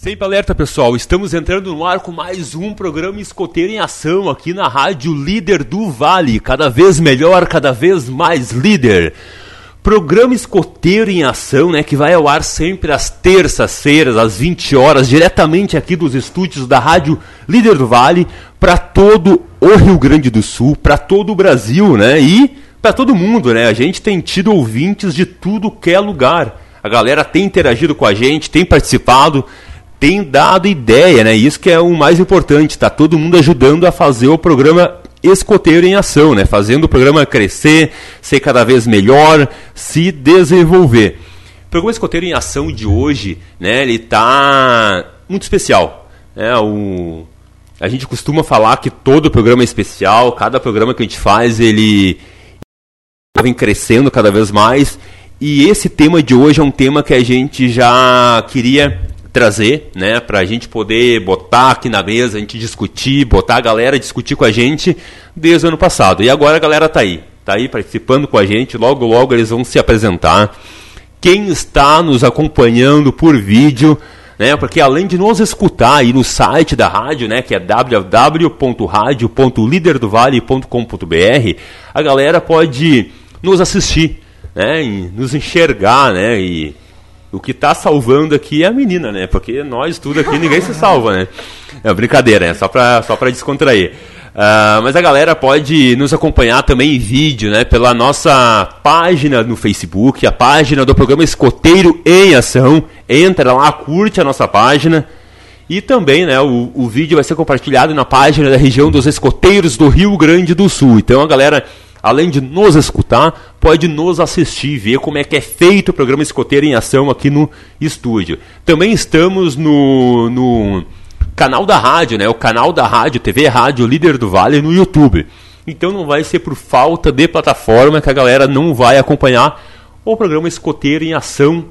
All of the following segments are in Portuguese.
Sempre alerta, pessoal. Estamos entrando no ar com mais um programa escoteiro em ação aqui na Rádio Líder do Vale. Cada vez melhor, cada vez mais líder. Programa escoteiro em ação, né, que vai ao ar sempre às terças-feiras, às 20 horas, diretamente aqui dos estúdios da Rádio Líder do Vale, para todo o Rio Grande do Sul, para todo o Brasil, né? E para todo mundo, né? A gente tem tido ouvintes de tudo que é lugar. A galera tem interagido com a gente, tem participado tem dado ideia, né? Isso que é o mais importante, tá todo mundo ajudando a fazer o programa escoteiro em ação, né? Fazendo o programa crescer, ser cada vez melhor, se desenvolver. O programa escoteiro em ação de hoje, né? Ele tá muito especial, né? O a gente costuma falar que todo programa é especial, cada programa que a gente faz, ele vem crescendo cada vez mais. E esse tema de hoje é um tema que a gente já queria trazer, né, para a gente poder botar aqui na mesa, a gente discutir, botar a galera discutir com a gente desde o ano passado. E agora a galera tá aí, tá aí participando com a gente, logo logo eles vão se apresentar. Quem está nos acompanhando por vídeo, né, porque além de nos escutar aí no site da rádio, né, que é www.radio.liderdovale.com.br, a galera pode nos assistir, né, nos enxergar, né, e o que está salvando aqui é a menina, né? Porque nós tudo aqui, ninguém se salva, né? É brincadeira, é só para só pra descontrair. Uh, mas a galera pode nos acompanhar também em vídeo, né? Pela nossa página no Facebook, a página do programa Escoteiro em Ação. Entra lá, curte a nossa página. E também, né, o, o vídeo vai ser compartilhado na página da região dos escoteiros do Rio Grande do Sul. Então a galera além de nos escutar, pode nos assistir, ver como é que é feito o programa Escoteiro em Ação aqui no estúdio. Também estamos no, no canal da rádio, né? O canal da rádio, TV Rádio Líder do Vale no YouTube. Então não vai ser por falta de plataforma que a galera não vai acompanhar o programa Escoteiro em Ação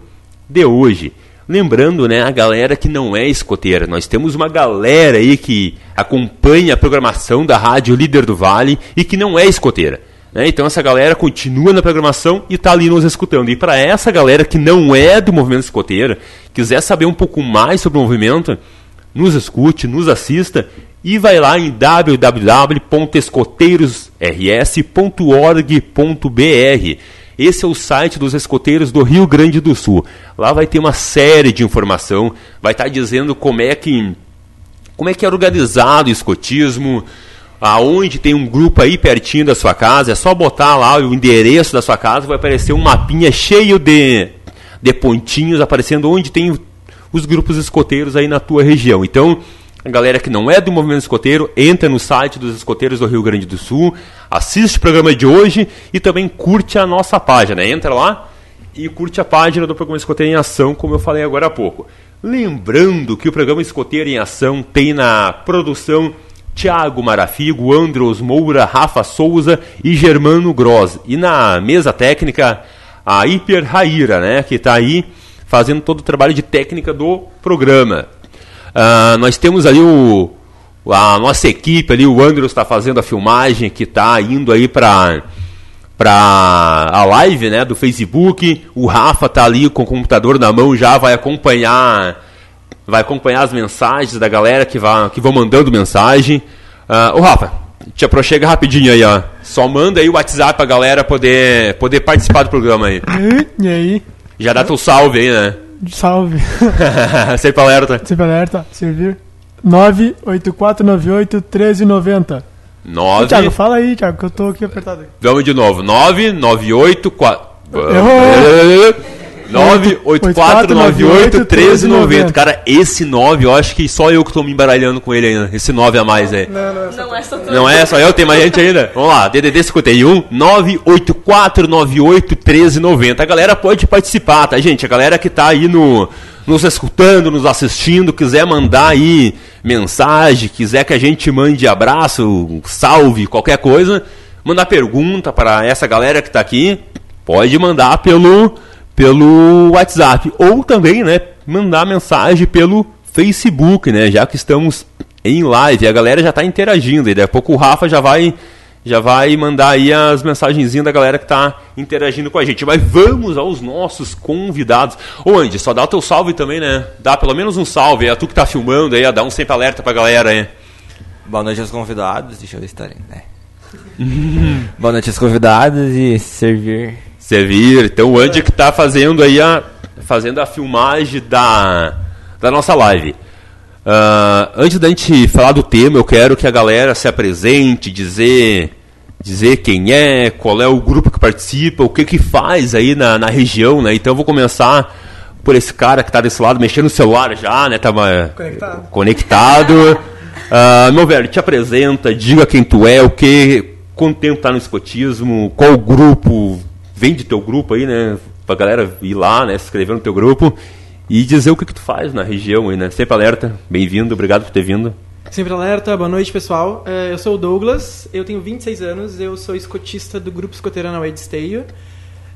de hoje. Lembrando, né, a galera que não é escoteira, nós temos uma galera aí que acompanha a programação da Rádio Líder do Vale e que não é escoteira. Né? Então essa galera continua na programação e está ali nos escutando. E para essa galera que não é do movimento escoteiro, quiser saber um pouco mais sobre o movimento, nos escute, nos assista e vai lá em www.escoteirosrs.org.br. Esse é o site dos escoteiros do Rio Grande do Sul. Lá vai ter uma série de informação, vai estar tá dizendo como é que como é que é organizado o escotismo, aonde tem um grupo aí pertinho da sua casa, é só botar lá o endereço da sua casa, vai aparecer um mapinha cheio de, de pontinhos aparecendo onde tem os grupos escoteiros aí na tua região. Então, a galera que não é do movimento escoteiro, entra no site dos escoteiros do Rio Grande do Sul, assiste o programa de hoje e também curte a nossa página. Entra lá e curte a página do programa Escoteiro em Ação, como eu falei agora há pouco. Lembrando que o programa Escoteiro em Ação tem na produção Tiago Marafigo, Andros Moura, Rafa Souza e Germano Gross. E na mesa técnica, a Hiper Raíra, né, que está aí fazendo todo o trabalho de técnica do programa. Uh, nós temos ali o, a nossa equipe ali, o Andros está fazendo a filmagem, que está indo aí para para a live né, do Facebook. O Rafa está ali com o computador na mão, já vai acompanhar vai acompanhar as mensagens da galera que, vai, que vão mandando mensagem. Uh, ô Rafa, te aproxega rapidinho aí, ó. Só manda aí o WhatsApp pra galera poder, poder participar do programa aí. E aí? Já dá teu salve aí, né? Salve. Sempre alerta. Sempre alerta, servir. 98498 1390. 9. Thiago, fala aí, Thiago, que eu tô aqui apertado. Vamos de novo. 998 Errou! 984981390. Cara, esse 9, eu acho que só eu que tô me embaralhando com ele ainda. Esse 9 a mais aí. Não, não, Não é só tu. Não é só eu, tem mais gente ainda. Vamos lá, DDD 51 984981390. A galera pode participar, tá, gente? A galera que tá aí no nos escutando, nos assistindo, quiser mandar aí mensagem, quiser que a gente mande abraço, salve, qualquer coisa, mandar pergunta para essa galera que tá aqui, pode mandar pelo pelo WhatsApp ou também, né, mandar mensagem pelo Facebook, né, já que estamos em live, a galera já está interagindo e daqui a pouco o Rafa já vai já vai mandar aí as mensagenzinhas da galera que tá interagindo com a gente. Mas vamos aos nossos convidados. Ô Andy, só dá o teu salve também, né? Dá pelo menos um salve. É tu que tá filmando aí, dá um sempre alerta pra galera aí. Boa noite aos convidados. Deixa eu ver se tá né? Boa noite aos convidados e servir. Servir. Então o Andy que tá fazendo aí a, fazendo a filmagem da, da nossa live. Uh, antes da gente falar do tema, eu quero que a galera se apresente, dizer dizer quem é, qual é o grupo que participa, o que que faz aí na, na região, né? Então eu vou começar por esse cara que está desse lado, mexendo no celular já, né? Tava Conectado. conectado. Uh, meu velho, te apresenta, diga quem tu é, o que, quanto tempo tá no escotismo, qual grupo, vem de teu grupo aí, né? Pra galera ir lá, né? Se inscrever no teu grupo e dizer o que, que tu faz na região aí, né? Sempre alerta, bem-vindo, obrigado por ter vindo. Sempre alerta, boa noite pessoal. É, Eu sou o Douglas, eu tenho 26 anos, eu sou escotista do grupo escoteiro na Wade Esteio.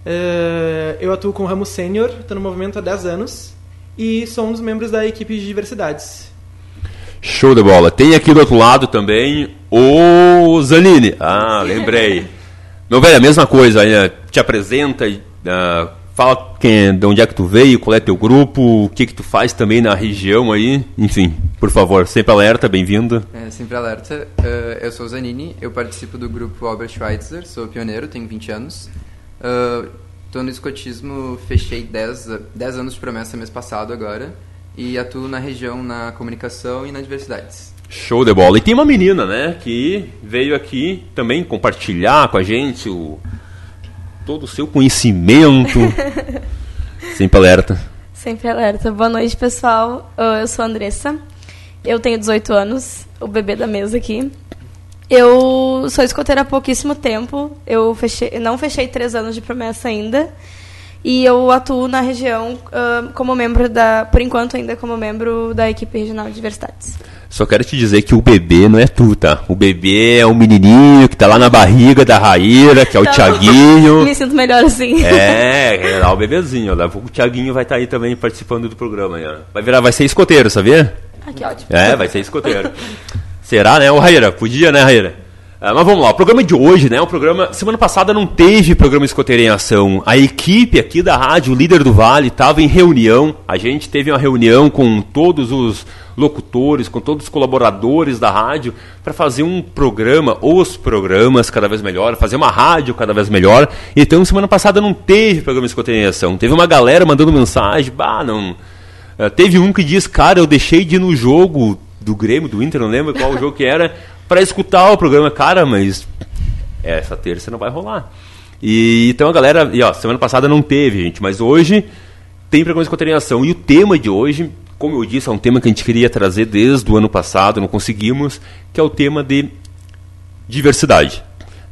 É, Eu atuo com o ramo sênior, estou no movimento há 10 anos e sou um dos membros da equipe de diversidades. Show de bola. Tem aqui do outro lado também o Zanini. Ah, lembrei. Meu velho, a mesma coisa, né? Te apresenta, ah, fala quem, de onde é que tu veio, qual é teu grupo, o que que tu faz também na região aí, enfim, por favor, sempre alerta, bem-vindo. É, sempre alerta. Eh, eu sou o Zanini, eu participo do grupo Albert Schweitzer, sou pioneiro, tenho 20 anos. Estou no escotismo, fechei 10, a- 10 anos de promessa mês passado agora. E atuo na região na comunicação e na diversidades. Show de bola. E tem uma menina, né, que veio aqui também compartilhar com a gente o, todo o seu conhecimento. sempre alerta. Sempre alerta. Boa noite, pessoal. Eu sou a Andressa. Eu tenho 18 anos, o bebê da mesa aqui. Eu sou escoteira há pouquíssimo tempo. Eu fechei, não fechei três anos de promessa ainda. E eu atuo na região ah, como membro da, por enquanto ainda como membro da equipe regional de diversidades. Só quero te dizer que o bebê não é tu, tá? O bebê é o menininho que tá lá na barriga da Raíra, que é o Então, Tiaguinho. Me sinto melhor assim. É, é lá o bebezinho. Lá, o Tiaguinho vai estar aí também participando do programa. aí, ó. Vai virar, vai ser escoteiro, sabia? Ah, que ótimo. É, vai ser escoteiro. Será, né, ô Raíra? Podia, né, Raíra? Ah, mas vamos lá, o programa de hoje, né? O programa. Semana passada não teve programa Escoteiro em Ação. A equipe aqui da rádio, líder do Vale, estava em reunião. A gente teve uma reunião com todos os locutores, com todos os colaboradores da rádio, para fazer um programa, os programas cada vez melhor, fazer uma rádio cada vez melhor. Então, semana passada não teve programa Escoteiro em Ação. Teve uma galera mandando mensagem, bah, não. Uh, teve um que diz, cara, eu deixei de ir no jogo do Grêmio, do Inter, não lembro qual o jogo que era, para escutar o programa. Cara, mas essa terça não vai rolar. E então a galera, e ó, semana passada não teve, gente, mas hoje tem programa de escoteiro em ação. E o tema de hoje, como eu disse, é um tema que a gente queria trazer desde o ano passado, não conseguimos, que é o tema de diversidade.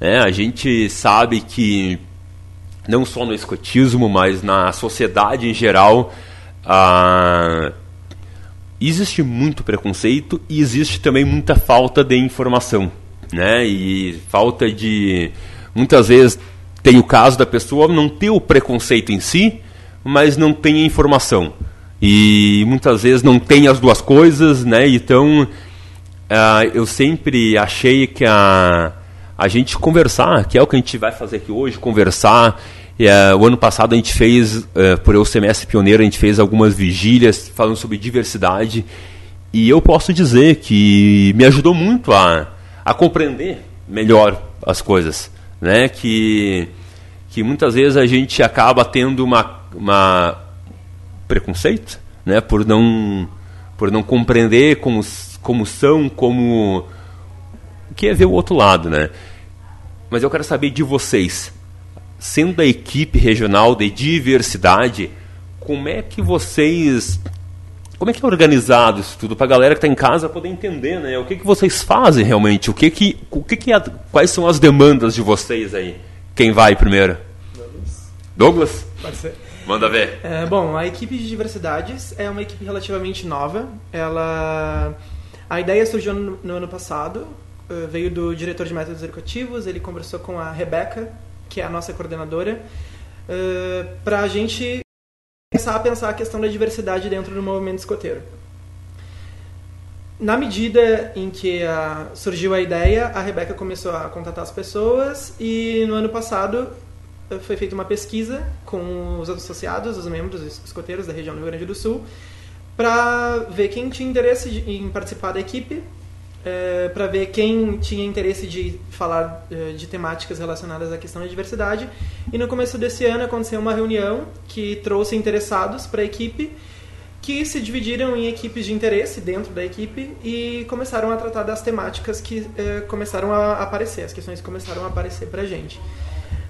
É, a gente sabe que não só no escotismo, mas na sociedade em geral, ah, existe muito preconceito e existe também muita falta de informação, né? E falta de muitas vezes tem o caso da pessoa não ter o preconceito em si, mas não tem a informação. E muitas vezes não tem as duas coisas, né? Então, ah, eu sempre achei que a, a gente conversar, que é o que a gente vai fazer aqui hoje, conversar. E, ah, o ano passado a gente fez, eh, por eu ser mestre pioneiro, a gente fez algumas vigílias falando sobre diversidade. E eu posso dizer que me ajudou muito a, a compreender melhor as coisas. Né? Que, que muitas vezes a gente acaba tendo uma, uma preconceito, né, por não por não compreender como como são, como o que é ver o outro lado, né? Mas eu quero saber de vocês, sendo da equipe regional de diversidade, como é que vocês como é que é organizado isso tudo para a galera que está em casa poder entender, né? O que, que vocês fazem realmente? O que que, o que, que é, quais são as demandas de vocês aí? Quem vai primeiro? Douglas? Pode ser. Manda ver. É, bom, a equipe de diversidades é uma equipe relativamente nova. Ela, a ideia surgiu no, no ano passado. eh, veio do diretor de métodos educativos. Ele conversou com a Rebeca, que é a nossa coordenadora, para a gente começar a pensar a questão da diversidade dentro do movimento escoteiro. na medida em que a, surgiu a ideia, a Rebeca começou a contatar as pessoas e no ano passado eh, foi feita uma pesquisa com os associados, os membros, os escoteiros da região do Rio Grande do Sul, para ver quem tinha interesse em participar da equipe, para ver quem tinha interesse de falar eh, de temáticas relacionadas à questão da diversidade. E no começo desse ano aconteceu uma reunião que trouxe interessados para a equipe que se dividiram em equipes de interesse dentro da equipe e começaram a tratar das temáticas que eh, começaram a aparecer, as questões que começaram a aparecer para a gente.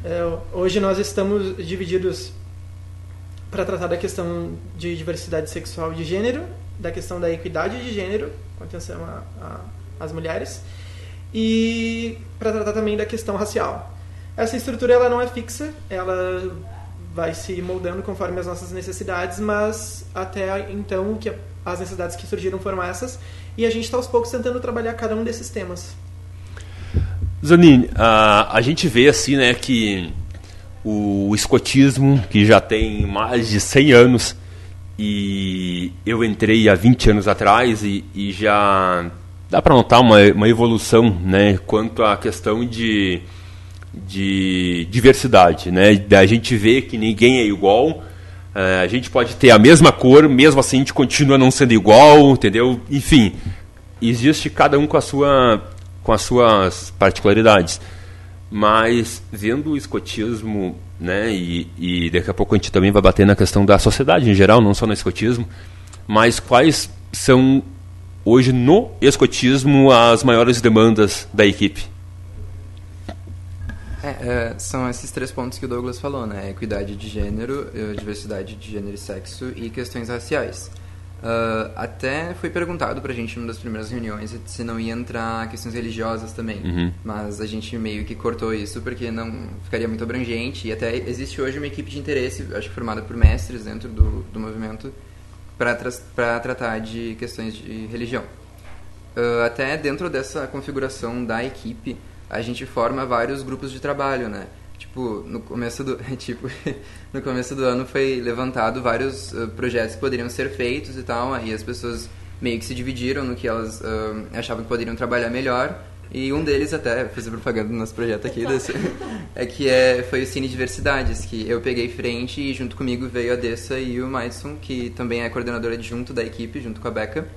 Eh, hoje nós estamos divididos para tratar da questão de diversidade sexual e de gênero, da questão da equidade de gênero, com atenção às mulheres, e para tratar também da questão racial. Essa estrutura ela não é fixa, ela vai se moldando conforme as nossas necessidades, mas até então que as necessidades que surgiram foram essas, e a gente está aos poucos tentando trabalhar cada um desses temas. Zanini, a, a gente vê assim, né, que o escotismo, que já tem mais de 100 anos, e eu entrei há 20 anos atrás e, e já dá para notar uma, uma evolução, né, quanto à questão de, de diversidade, né, da gente ver que ninguém é igual, eh, a gente pode ter a mesma cor, mesmo assim a gente continua não sendo igual, entendeu? Enfim, existe cada um com a sua com as suas particularidades. Mas vendo o escotismo, né, e, e daqui a pouco a gente também vai bater na questão da sociedade em geral, não só no escotismo, mas quais são hoje no escotismo as maiores demandas da equipe? É, é, são esses três pontos que o Douglas falou, né? Equidade de gênero, eh, diversidade de gênero e sexo e questões raciais. Ah, até foi perguntado pra gente numa das primeiras reuniões se não ia entrar questões religiosas também. Uhum. Mas a gente meio que cortou isso porque não ficaria muito abrangente. E até existe hoje uma equipe de interesse, acho que formada por mestres dentro do, do movimento, para tra tratar de questões de religião. Ah, até dentro dessa configuração da equipe, a gente forma vários grupos de trabalho, né? Tipo, no começo do, tipo, no começo do ano foi levantado vários ah, projetos que poderiam ser feitos e tal, aí as pessoas meio que se dividiram no que elas ah, achavam que poderiam trabalhar melhor. E um deles até, fiz a propaganda do nosso projeto aqui, desse, é que é, foi o Cine Diversidades, que eu peguei frente e junto comigo veio a Dessa e o Maidson, que também é coordenadora adjunto da equipe, junto com a Beca.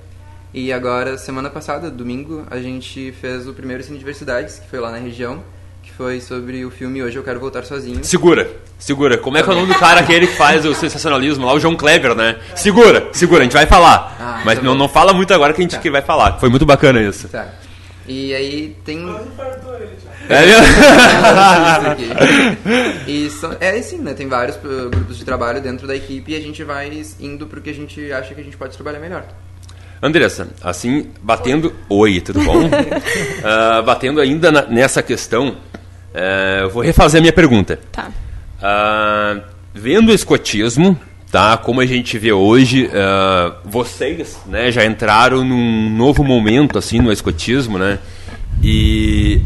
E agora, semana passada, domingo, a gente fez o primeiro Cine Diversidades, que foi lá na região, que foi sobre o filme Hoje Eu Quero Voltar Sozinho. Segura, segura. Como é que é o nome do cara aquele que faz o sensacionalismo lá, o João Kleber, né? Segura, segura, a gente vai falar. Ah, Mas tá não, bom. não fala muito agora que a gente Tá. que vai falar. Foi muito bacana isso. Tá. E aí tem... É mesmo? Isso aqui. E são- é assim, né? Tem vários uh, grupos de trabalho dentro da equipe e a gente vai indo pro que a gente acha que a gente pode trabalhar melhor. Andressa, assim, batendo. Oi, tudo bom? Ah, batendo ainda na- nessa questão, eh, eu vou refazer a minha pergunta. Tá. Ah, vendo o escotismo, tá? Como a gente vê hoje, ah, vocês, né, já entraram num novo momento assim no escotismo, né? E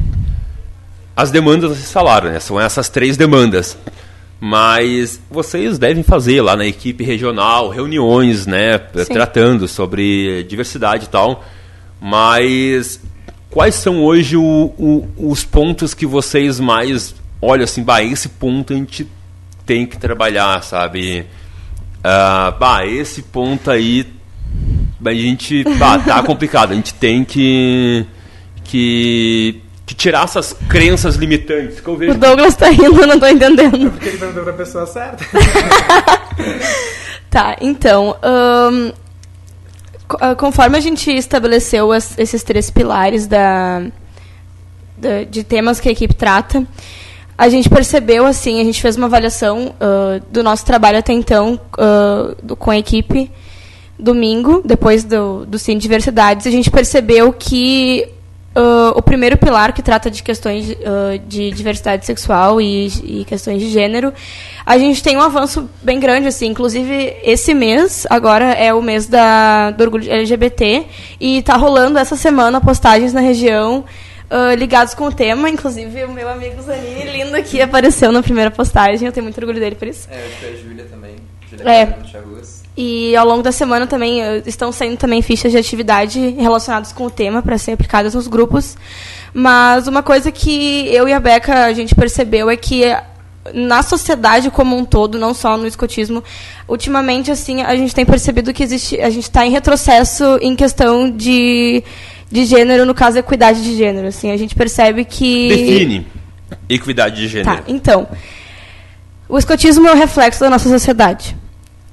as demandas vocês falaram, né? São essas três demandas. Mas vocês devem fazer lá na equipe regional reuniões, né, Sim. tratando sobre diversidade e tal. Mas quais são hoje o- o- os pontos que vocês mais olham assim, bah, esse ponto a gente tem que trabalhar, sabe? Ah, bah, esse ponto aí a gente, bah, tá complicado, a gente tem que que, que tirar essas crenças limitantes que eu O vejo Douglas tá rindo, não tô entendendo. Porque ele perguntou pra pessoa certa. Tá, então. ah, conforme a gente estabeleceu as- esses três pilares da, da- de temas que a equipe trata, a gente percebeu, assim, a gente fez uma avaliação ah, do nosso trabalho até então ah, do- com a equipe domingo, depois do, do Cine Diversidades, a gente percebeu que ah, o primeiro pilar que trata de questões de diversidade sexual e, e questões de gênero, a gente tem um avanço bem grande, assim. Inclusive, esse mês, agora é o mês da, do orgulho LGBT, e tá rolando essa semana postagens na região ah, ligados com o tema. Inclusive, o meu amigo Zanini, lindo aqui, apareceu na primeira postagem. Eu tenho muito orgulho dele por isso. É, que a Júlia também. Júlia É. E ao longo da semana também estão saindo também fichas de atividade relacionadas com o tema para ser aplicadas nos grupos. Mas uma coisa que eu e a Beca a gente percebeu é que na sociedade como um todo, não só no escotismo, ultimamente assim a gente tem percebido que existe, a gente está em retrocesso em questão de, de gênero, no caso equidade de gênero. Assim, a gente percebe que Define equidade de gênero. Tá, então. O escotismo é o reflexo da nossa sociedade.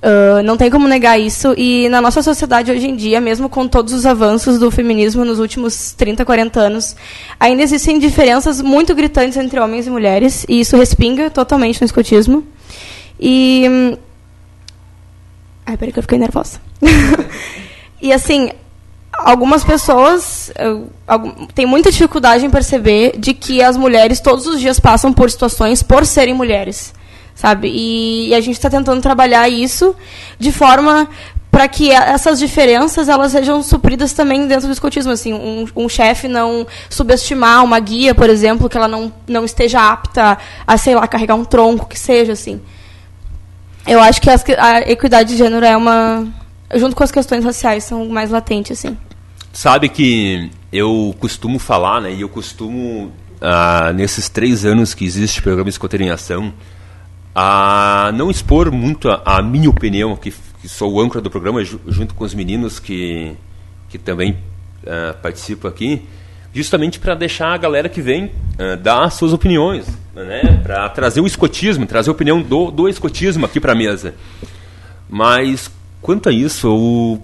Uh, não tem como negar isso. E na nossa sociedade hoje em dia, mesmo com todos os avanços do feminismo nos últimos 30, 40 anos, ainda existem diferenças muito gritantes entre homens e mulheres. E isso respinga totalmente no escotismo. E. hum, Ai, peraí que eu fiquei nervosa. e assim, algumas pessoas algum- têm muita dificuldade em perceber de que as mulheres todos os dias passam por situações por serem mulheres, sabe? E, e a gente está tentando trabalhar isso de forma para que essas diferenças elas sejam supridas também dentro do escotismo, assim, um, um chefe não subestimar uma guia, por exemplo, que ela não, não esteja apta a, sei lá, carregar um tronco, que seja, assim. Eu acho que- a equidade de gênero é uma junto com as questões raciais são mais latentes assim. Sabe que eu costumo falar, né? E eu costumo, ah, nesses três anos que existe o programa Escoteiro em Ação, a não expor muito a, a minha opinião, que, que sou o âncora do programa, ju- junto com os meninos que, que também ah, participam aqui, justamente para deixar a galera que vem ah, dar suas opiniões, né? Para trazer o escotismo, trazer a opinião do, do escotismo aqui para a mesa. Mas quanto a isso, eu,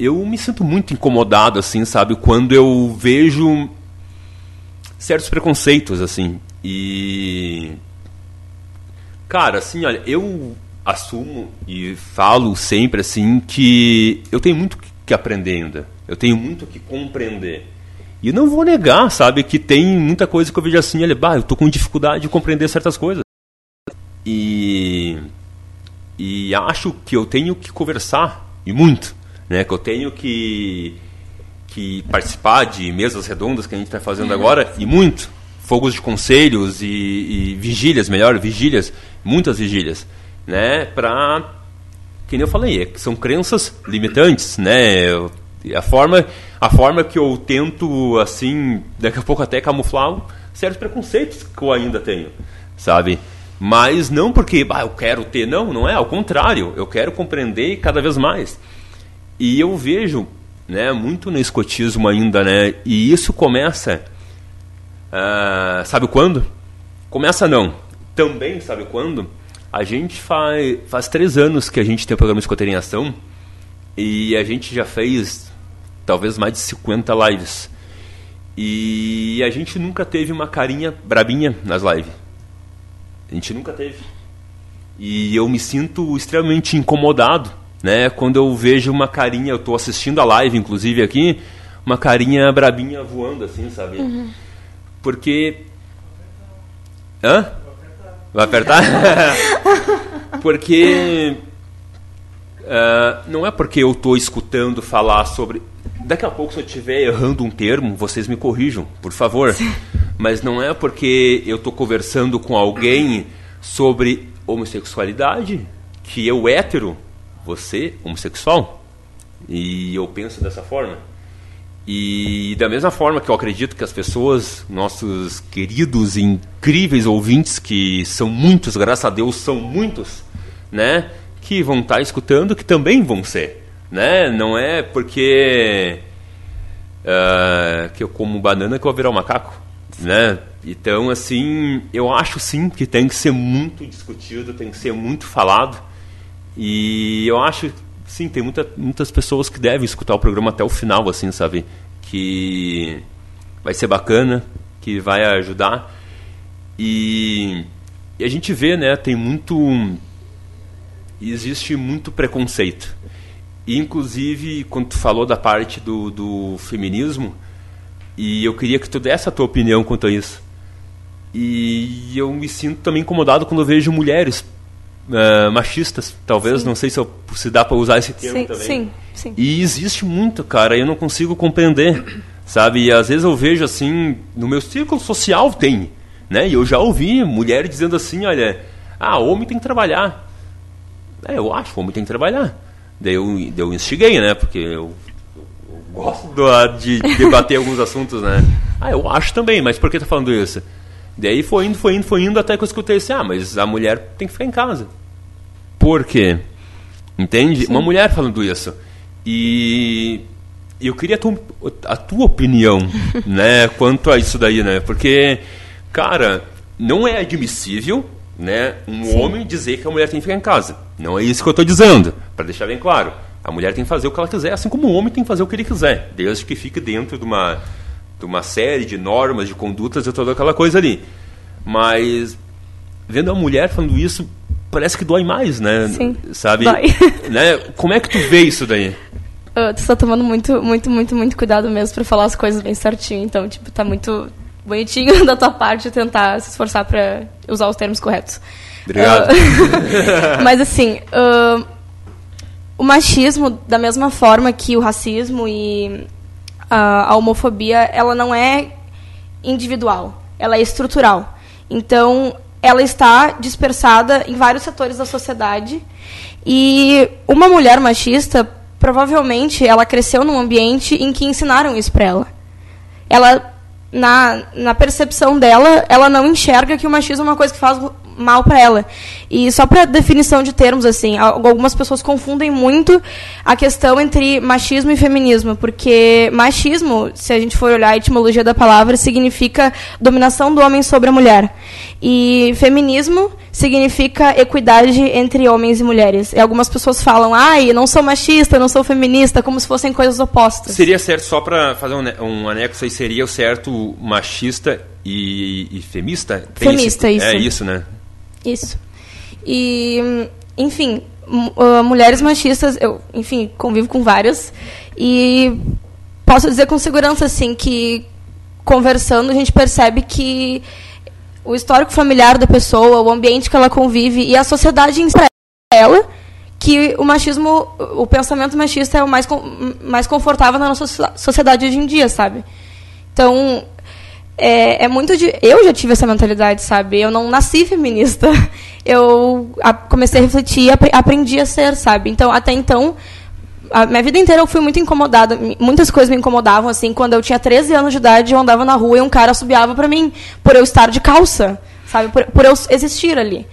eu me sinto muito incomodado, assim, sabe? Quando eu vejo certos preconceitos, assim. E. Cara, assim, olha, eu assumo e falo sempre, assim, que eu tenho muito que aprender ainda. Eu tenho muito que compreender. E não vou negar, sabe, que tem muita coisa que eu vejo assim, olha, bah, eu tô com dificuldade de compreender certas coisas. E e acho que eu tenho que conversar e muito, né? Que eu tenho que que participar de mesas redondas que a gente está fazendo agora e muito fogos de conselhos e, e vigílias, melhor vigílias, muitas vigílias, né? Para que nem eu falei, é são crenças limitantes, né? A forma a forma que eu tento assim daqui a pouco até camuflar certos preconceitos que eu ainda tenho, sabe? Mas não porque bah, eu quero ter, não, não é, ao contrário, eu quero compreender cada vez mais. E eu vejo, né, muito no escotismo ainda, né? E isso começa, ah, sabe quando? Começa não. Também, sabe quando? A gente faz, faz três anos que a gente tem o programa Escoteiro em Ação e a gente já fez talvez mais de 50 lives. E a gente nunca teve uma carinha brabinha nas lives. A gente nunca teve. E eu me sinto extremamente incomodado, né? Quando eu vejo uma carinha, eu estou assistindo a live, inclusive aqui, uma carinha brabinha voando, assim, sabe? Porque. Hã? Vai apertar? porque. ah, não é porque eu estou escutando falar sobre. Daqui a pouco, se eu estiver errando um termo, vocês me corrijam, por favor. Mas não é porque eu estou conversando com alguém sobre homossexualidade que eu, hétero, você, homossexual. E eu penso dessa forma. E da mesma forma que eu acredito que as pessoas, nossos queridos e incríveis ouvintes, que são muitos, graças a Deus são muitos, né? Que vão estar escutando, que também vão ser, né? Não é porque ah, que eu como banana que eu vou virar um macaco, né? Então, assim, eu acho sim que tem que ser muito discutido, tem que ser muito falado. E eu acho, sim, tem muita, muitas pessoas que devem escutar o programa até o final, assim, sabe? Que vai ser bacana, que vai ajudar. E, e a gente vê, né, tem muito. Existe muito preconceito. E, inclusive, quando tu falou da parte do, do feminismo, e eu queria que tu desse a tua opinião quanto a isso. E eu me sinto também incomodado quando eu vejo mulheres ah, machistas, talvez, Sim. não sei se, eu- se dá para usar esse termo Sim, também. sim, sim. E existe muito, cara, eu não consigo compreender, sabe? E às vezes eu vejo assim, no meu círculo social tem, né? E eu já ouvi mulher dizendo assim, olha, ah, homem tem que trabalhar. É, eu acho, homem tem que trabalhar. Daí eu, daí eu instiguei, né? Porque eu, eu gosto do- de debater alguns assuntos, né? Ah, eu acho também, mas por que tá falando isso? Daí foi indo, foi indo, foi indo, até que eu escutei assim, ah, mas a mulher tem que ficar em casa. Por quê? Entende? Uma mulher falando isso. E eu queria a tua, a tua opinião, né, quanto a isso daí, né? Porque, cara, não é admissível, né, um homem dizer que a mulher tem que ficar em casa. Não é isso que eu estou dizendo, para deixar bem claro. A mulher tem que fazer o que ela quiser, assim como o homem tem que fazer o que ele quiser, desde que fique dentro de uma, de uma série de normas, de condutas e toda aquela coisa ali. Mas vendo a mulher falando isso, parece que dói mais, né? Sim, Sabe? dói. Né? Como é que tu vê isso daí? Tu tá tomando muito, muito, muito, muito cuidado mesmo pra falar as coisas bem certinho. Então, tipo, tá muito bonitinho da tua parte tentar se esforçar pra usar os termos corretos. Obrigado. Ah, mas assim, ah, o machismo, da mesma forma que o racismo e a, a homofobia, ela não é individual, ela é estrutural. Então, ela está dispersada em vários setores da sociedade e uma mulher machista, provavelmente, ela cresceu num ambiente em que ensinaram isso para ela. Ela, na, na percepção dela, ela não enxerga que o machismo é uma coisa que faz mal para ela. E só para definição de termos, assim, al- algumas pessoas confundem muito a questão entre machismo e feminismo, porque machismo, se a gente for olhar a etimologia da palavra, significa dominação do homem sobre a mulher. E feminismo significa equidade entre homens e mulheres. E algumas pessoas falam, ai, não sou machista, não sou feminista, como se fossem coisas opostas. Seria certo, só para fazer um, um anexo aí, seria o certo machista e, e femista? Tem Femista, esse- isso. É isso, né? Isso. E, enfim, ah, mulheres machistas, eu, enfim, convivo com várias. E posso dizer com segurança, assim, que conversando a gente percebe que o histórico familiar da pessoa, o ambiente que ela convive e a sociedade em ela que o machismo, o pensamento machista é o mais, mais confortável na nossa socie- sociedade hoje em dia, sabe? Então, é, é muito de. Eu já tive essa mentalidade, sabe? Eu não nasci feminista. Eu a- comecei a refletir e apre- aprendi a ser, sabe? Então, até então, a minha vida inteira eu fui muito incomodada. Muitas coisas me incomodavam, assim. Quando eu tinha 13 anos de idade, eu andava na rua e um cara assobiava pra mim por eu estar de calça, sabe? Por, por eu existir ali.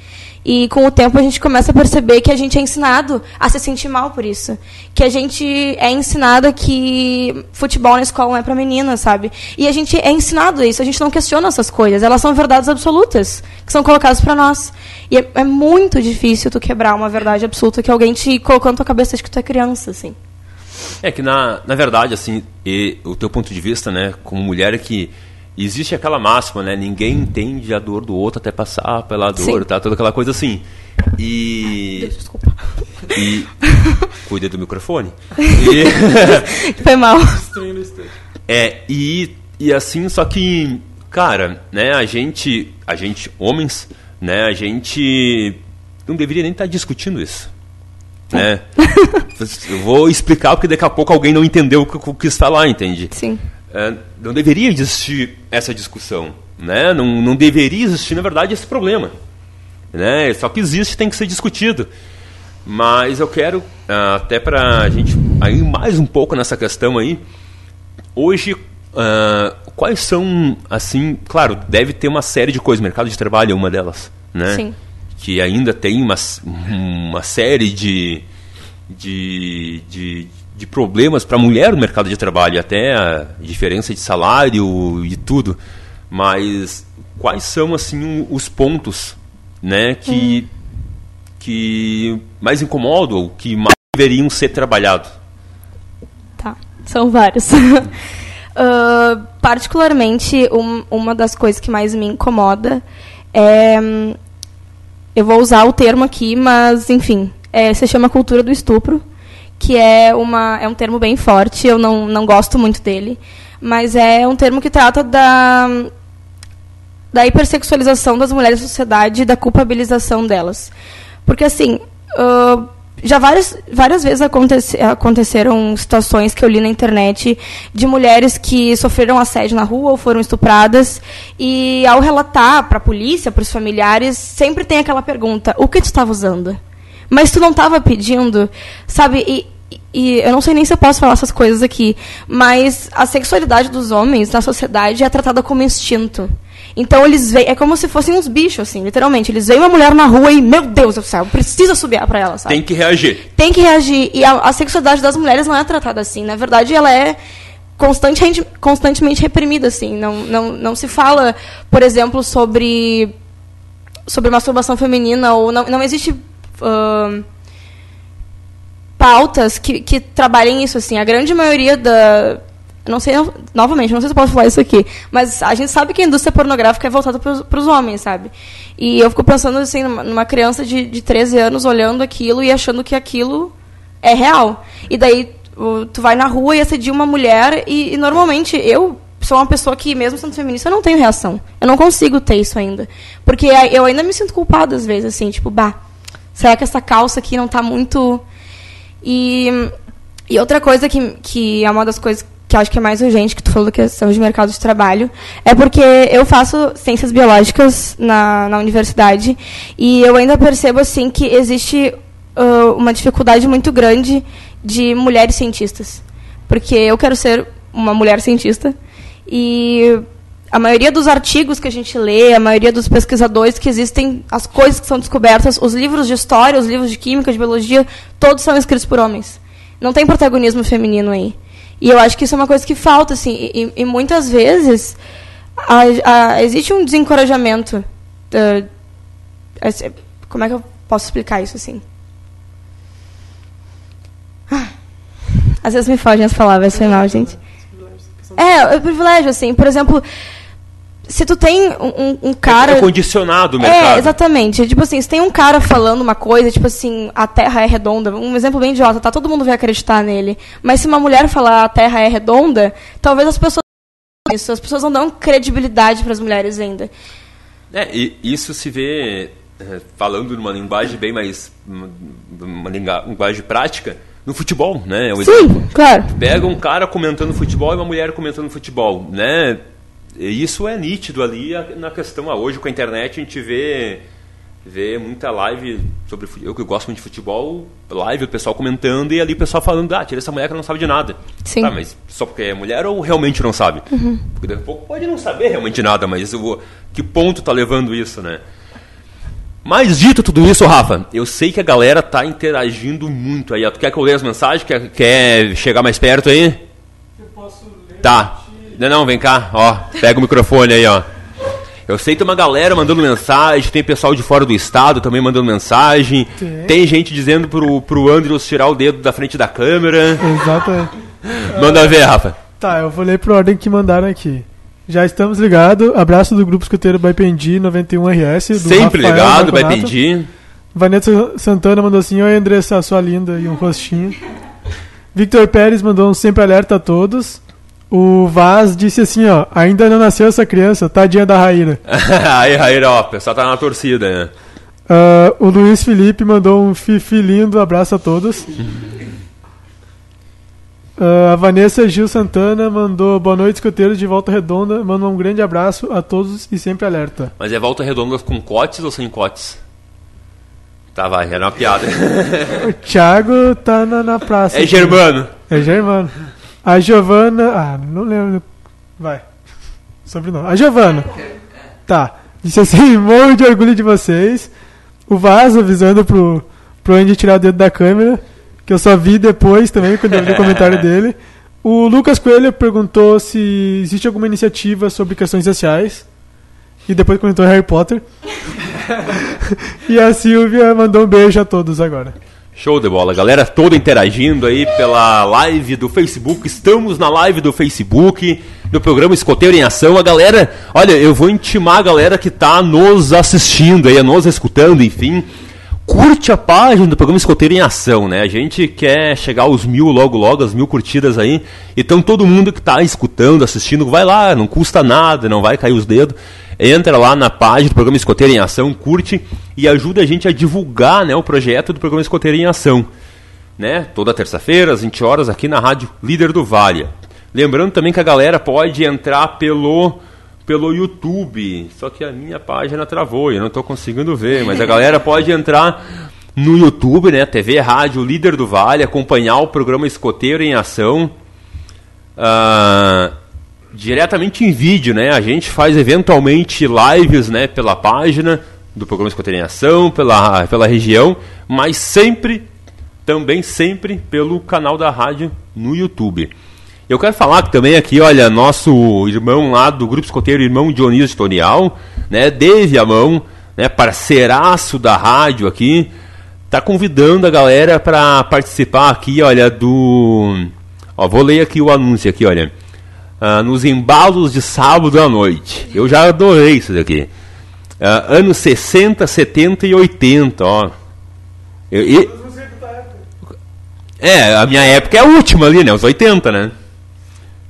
E com o tempo a gente começa a perceber que a gente é ensinado a se sentir mal por isso. Que a gente é ensinado que futebol na escola não é para menina, sabe? E a gente é ensinado isso, a gente não questiona essas coisas. Elas são verdades absolutas que são colocadas para nós. E é, é muito difícil tu quebrar uma verdade absoluta que alguém te colocou na tua cabeça desde que tu é criança, assim. É que na, na verdade, assim, o teu ponto de vista, né, como mulher é que existe aquela máxima, né, ninguém entende a dor do outro até passar pela dor, Sim. tá? Toda aquela coisa assim. E Desculpa. e cuida do microfone. E, Foi mal. É, e, e assim, só que, cara, né, a gente, a gente, homens, né, a gente não deveria nem estar discutindo isso. Né? Eu vou explicar porque daqui a pouco alguém não entendeu o que eu quis falar, entende? Sim. É, não deveria existir essa discussão, né? Não, não deveria existir, na verdade, esse problema, né? Só que existe, tem que ser discutido. Mas eu quero ah, até para a gente ir mais um pouco nessa questão aí. Hoje, ah, quais são, assim, claro, deve ter uma série de coisas. Mercado de trabalho é uma delas, né? Sim. Que ainda tem uma, uma série de, de, de, de problemas para a mulher no mercado de trabalho, até a diferença de salário e tudo. Mas quais são, assim, os pontos, né, que, que mais incomodam ou que mais deveriam ser trabalhados? Tá, são vários. Ah, particularmente, um- uma das coisas que mais me incomoda é. hum, Eu vou usar o termo aqui, mas, enfim, é, se chama cultura do estupro, que é, uma, é um termo bem forte, eu não, não gosto muito dele, mas é um termo que trata da, da hipersexualização das mulheres na sociedade e da culpabilização delas. Porque, assim, ah, já várias, várias vezes acontece, aconteceram situações que eu li na internet de mulheres que sofreram assédio na rua ou foram estupradas, e ao relatar para a polícia, para os familiares, sempre tem aquela pergunta: o que tu estava usando? Mas tu não tava pedindo, sabe? E, e eu não sei nem se eu posso falar essas coisas aqui, mas a sexualidade dos homens na sociedade é tratada como instinto. Então eles veem, é como se fossem uns bichos, assim, literalmente. Eles veem uma mulher na rua e, meu Deus do céu, precisa subir pra ela, sabe? Tem que reagir. Tem que reagir. E a, a sexualidade das mulheres não é tratada assim. Na verdade, ela é constantemente, constantemente reprimida, assim. Não, não, não se fala, por exemplo, sobre, sobre masturbação feminina, ou não, não existe. Pautas que, que trabalhem isso, assim. A grande maioria da... Não sei, novamente, não sei se eu posso falar isso aqui, mas a gente sabe que a indústria pornográfica é voltada para os homens, sabe? E eu fico pensando, assim, numa criança de, de 13 anos olhando aquilo e achando que aquilo é real. E daí tu vai na rua e assedia uma mulher e, e normalmente eu sou uma pessoa que, mesmo sendo feminista, eu não tenho reação. Eu não consigo ter isso ainda. Porque eu ainda me sinto culpada às vezes, assim, tipo, bah, será que essa calça aqui não está muito e, e outra coisa que, que é uma das coisas que acho que é mais urgente, que tu falou da questão de mercado de trabalho, é porque eu faço ciências biológicas na, na universidade e eu ainda percebo assim que existe uh, uma dificuldade muito grande de mulheres cientistas. Porque eu quero ser uma mulher cientista e a maioria dos artigos que a gente lê, a maioria dos pesquisadores que existem, as coisas que são descobertas, os livros de história, os livros de química, de biologia, todos são escritos por homens. Não tem protagonismo feminino aí. E eu acho que isso é uma coisa que falta, assim, e, e muitas vezes a, a, existe um desencorajamento. Como é que eu posso explicar isso assim? Ah, às vezes me fogem as palavras, foi mal, gente. É, o privilégio, assim. Por exemplo, se tu tem um, um cara. É condicionado o mercado. É, exatamente. Tipo assim, se tem um cara falando uma coisa, tipo assim, a Terra é redonda, um exemplo bem idiota, tá? Todo mundo vai acreditar nele. Mas se uma mulher falar a Terra é redonda, talvez as pessoas. Isso, as pessoas não dão credibilidade para as mulheres ainda. É, e isso se vê, é, falando numa linguagem bem mais. uma linguagem prática, no futebol, né? É Sim, exemplo. claro. Pega um cara comentando futebol e uma mulher comentando futebol, né? Isso é nítido ali na questão. Ah, hoje com a internet a gente vê, vê muita live sobre. Eu que gosto muito de futebol, live, o pessoal comentando e ali o pessoal falando: ah, tira essa mulher que não sabe de nada. Sim. Tá, mas só porque é mulher ou realmente não sabe? Uhum. Porque daqui a pouco pode não saber realmente nada, mas eu vou, que ponto tá levando isso, né? Mas dito tudo isso, Rafa, eu sei que a galera tá interagindo muito aí. Tu quer que eu leia as mensagens? Quer, quer chegar mais perto aí? Eu posso ler. Tá. Não, não, vem cá, ó. Pega o microfone aí, ó. Eu sei que tem uma galera mandando mensagem, tem pessoal de fora do estado também mandando mensagem. Tem, tem gente dizendo pro, pro Andrews tirar o dedo da frente da câmera. Exatamente. Manda ver, Rafa. Tá, eu vou ler por ordem que mandaram aqui. Já estamos ligados. Abraço do Grupo Escuteiro Baipendi 91RS. Sempre Rafael ligado, Baipendi. Vanessa Santana mandou assim: Oi, Andressa, sua linda, e um rostinho. Victor Pérez mandou um sempre alerta a todos. O Vaz disse assim, ó, ainda não nasceu essa criança, tadinha da Raíra. Aí, Raíra, ó, o pessoal tá na torcida, né? Uh, o Luiz Felipe mandou um fifi lindo, abraço a todos. Uh, a Vanessa Gil Santana mandou boa noite, escoteiros de Volta Redonda. Manda um grande abraço a todos e sempre alerta. Mas é Volta Redonda com cotes ou sem cotes? Tá, vai, era uma piada. o Thiago tá na, na praça. É aqui. germano. É germano. A Giovana. Ah, não lembro. Vai. Sobrenome. A Giovana. Tá. Disse assim: morro de orgulho de vocês. O Vaso avisando pro, pro Andy tirar o dedo da câmera. Que eu só vi depois também, quando eu vi o comentário dele. O Lucas Coelho perguntou se existe alguma iniciativa sobre questões sociais. E depois comentou Harry Potter. e a Silvia mandou um beijo a todos agora. Show de bola, galera toda interagindo aí pela live do Facebook. Estamos na live do Facebook, do programa Escoteiro em Ação. A galera, olha, eu vou intimar a galera que está nos assistindo aí, nos escutando, enfim. Curte a página do programa Escoteiro em Ação, né? A gente quer chegar aos mil logo, logo, as mil curtidas aí. Então todo mundo que está escutando, assistindo, vai lá, não custa nada, não vai cair os dedos entra lá na página do programa Escoteiro em Ação, curte e ajuda a gente a divulgar né, o projeto do programa Escoteiro em Ação. Né? Toda terça-feira, às 20 horas, aqui na Rádio Líder do Vale. Lembrando também que a galera pode entrar pelo, pelo YouTube. Só que a minha página travou eu não estou conseguindo ver. Mas a galera pode entrar no YouTube, né? TV Rádio Líder do Vale, acompanhar o programa Escoteiro em Ação. Ah, diretamente em vídeo, né? A gente faz eventualmente lives, né, pela página do programa Escoteiro em Ação, pela, pela região, mas sempre, também sempre pelo canal da rádio no YouTube. Eu quero falar também aqui, olha, nosso irmão lá do Grupo Escoteiro, irmão Dionísio Editorial, né, Dave Amão, né, parceiraço da rádio aqui, tá convidando a galera para participar aqui, olha, do... Ó, vou ler aqui o anúncio aqui, olha. Ah, nos embalos de sábado à noite. Eu já adorei isso daqui. Ah, anos 60, 70 e 80, ó. Eu- e- é, a minha época é a última ali, né? Os 80, né?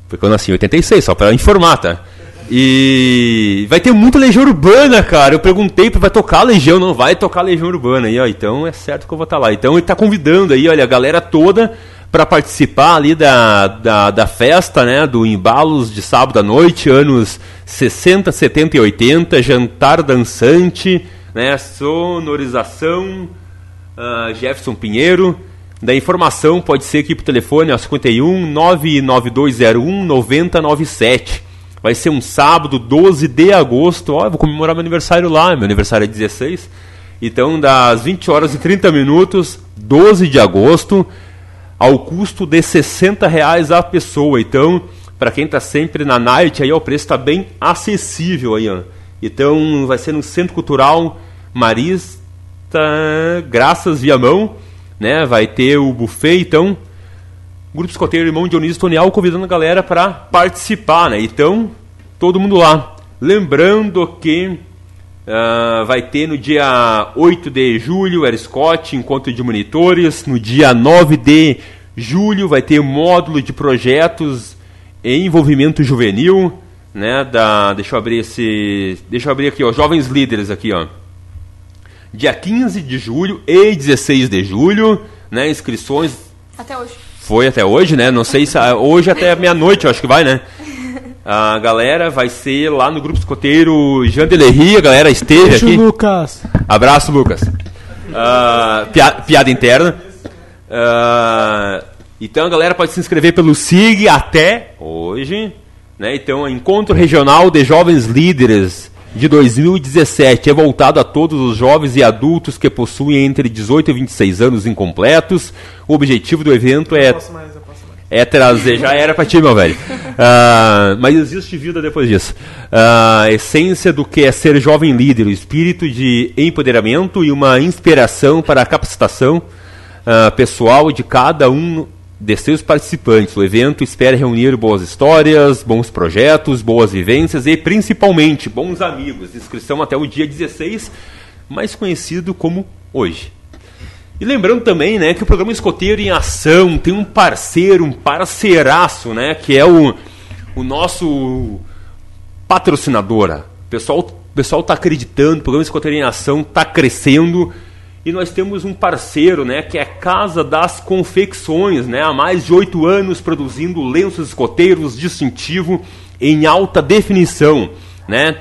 Porque eu nasci em 86, só pra informar, tá? E vai ter muita Legião Urbana, cara. Eu perguntei, vai tocar Legião? Não vai tocar Legião Urbana. E, ó, então é certo que eu vou estar lá. Então ele tá convidando aí, olha, a galera toda para participar ali da, da, da festa, né? Do Embalos de sábado à noite, anos 60, 70 e 80, jantar dançante, né? Sonorização, ah, Jefferson Pinheiro. Da informação pode ser aqui pro telefone, ó, 51 99201 9097. Vai ser um sábado, 12 de agosto. Ó, vou comemorar meu aniversário lá, meu aniversário é 16. Então, das 20 horas e 30 minutos, 12 de agosto, ao custo de 60 reais a pessoa. Então, para quem está sempre na night, aí o preço está bem acessível aí, ó. Então, vai ser no Centro Cultural Marista Graças Viamão, né? Vai ter o buffet, então, Grupo Escoteiro Irmão Dionísio Tonial convidando a galera para participar, né? Então, todo mundo lá. Lembrando que ah, vai ter no dia 8 de julho, Air Scott, encontro de monitores. No dia 9 de julho vai ter módulo de projetos em envolvimento juvenil, né? Da, deixa eu abrir esse, deixa eu abrir aqui, ó, jovens líderes aqui, ó. Dia 15 de julho e 16 de julho, né? Inscrições Até hoje. foi até hoje, né? Não sei se ah, hoje até meia-noite, acho que vai, né? A galera vai ser lá no grupo escoteiro Jean Delerry, a galera esteve Deixa o aqui. Lucas. Abraço, Lucas. Pia- piada interna. Ah, então a galera pode se inscrever pelo SIG até hoje. Né? Então, Encontro Regional de Jovens Líderes de 2017 é voltado a todos os jovens e adultos que possuem entre 18 e 26 anos incompletos. O objetivo do evento é é trazer, já era pra ti, meu velho. Ah, mas existe vida depois disso. Ah, a essência do que é ser jovem líder, o espírito de empoderamento e uma inspiração para a capacitação ah, pessoal de cada um de seus participantes. O evento espera reunir boas histórias, bons projetos, boas vivências e principalmente bons amigos. Inscrição até o dia 16, mais conhecido como hoje. E lembrando também, né, que o programa Escoteiro em Ação tem um parceiro, um parceiraço, né, que é o, o nosso patrocinador. O pessoal, pessoal tá acreditando, o programa Escoteiro em Ação tá crescendo e nós temos um parceiro, né, que é a Casa das Confecções, né, há mais de oito anos produzindo lenços escoteiros distintivo em alta definição, né,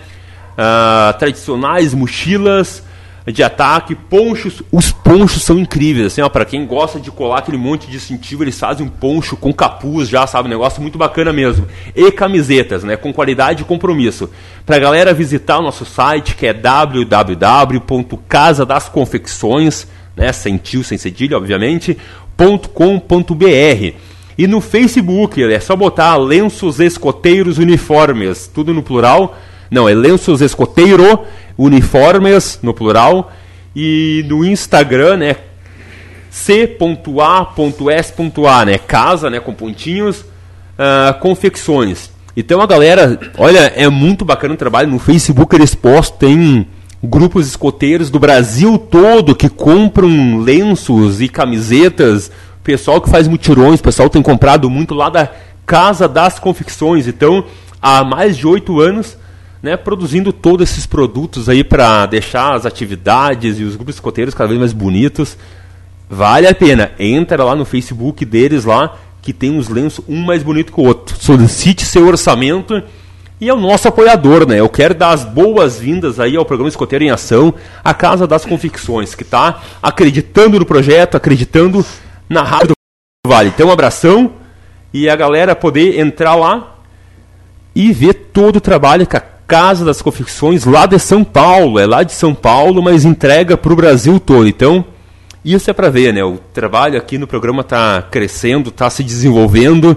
ah, tradicionais mochilas de ataque, ponchos, os ponchos são incríveis, assim, ó, para quem gosta de colar aquele monte de distintivo, eles fazem um poncho com capuz já, sabe, um negócio muito bacana mesmo. E camisetas, né, com qualidade e compromisso. Pra galera visitar o nosso site, que é www.casadasconfecções, né, sem tio, sem cedilha, obviamente, .com.br. E no Facebook, é só botar lenços escoteiros uniformes, tudo no plural. Não, é lenços escoteiro uniformes no plural. E no Instagram, né, c.a.s.a, né, casa, né, com pontinhos, ah, confecções. Então a galera, olha, é muito bacana o trabalho. No Facebook eles postam, tem grupos escoteiros do Brasil todo que compram lenços e camisetas. Pessoal que faz mutirões, pessoal tem comprado muito lá da Casa das Confecções. Então, há mais de oito anos, né, produzindo todos esses produtos aí para deixar as atividades e os grupos escoteiros cada vez mais bonitos. Vale a pena. Entra lá no Facebook deles lá, que tem uns lenços um mais bonito que o outro. Solicite seu orçamento e é o nosso apoiador, né? Eu quero dar as boas-vindas aí ao programa Escoteiro em Ação, a Casa das Convicções, que está acreditando no projeto, acreditando na Rádio do Vale. Então, um abração e a galera poder entrar lá e ver todo o trabalho que a Casa das Confecções lá de São Paulo, é lá de São Paulo, mas entrega para o Brasil todo. Então, isso é para ver, né? O trabalho aqui no programa está crescendo, está se desenvolvendo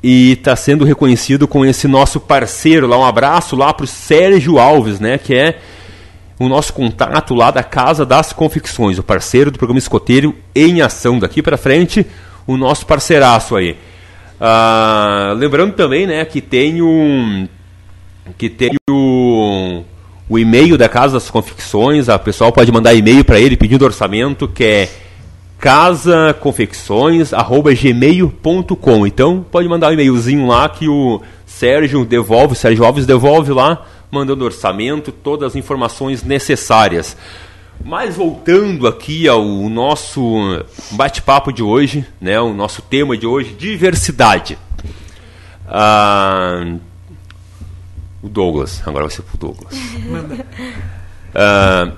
e está sendo reconhecido com esse nosso parceiro lá. Um abraço lá para o Sérgio Alves, né? Que é o nosso contato lá da Casa das Confecções, o parceiro do programa Escoteiro em Ação. Daqui para frente, o nosso parceiraço aí. Ah, lembrando também, né, que tem um que tem o, o e-mail da Casa das Confecções, a pessoal pode mandar e-mail para ele pedindo orçamento, que é casaconfecções@gmail.com. Então, pode mandar um e-mailzinho lá que o Sérgio devolve, Sérgio Alves devolve lá, mandando orçamento, todas as informações necessárias. Mas voltando aqui ao nosso bate-papo de hoje, né, o nosso tema de hoje, diversidade. Ah, o Douglas, agora vai ser pro Douglas. Ah,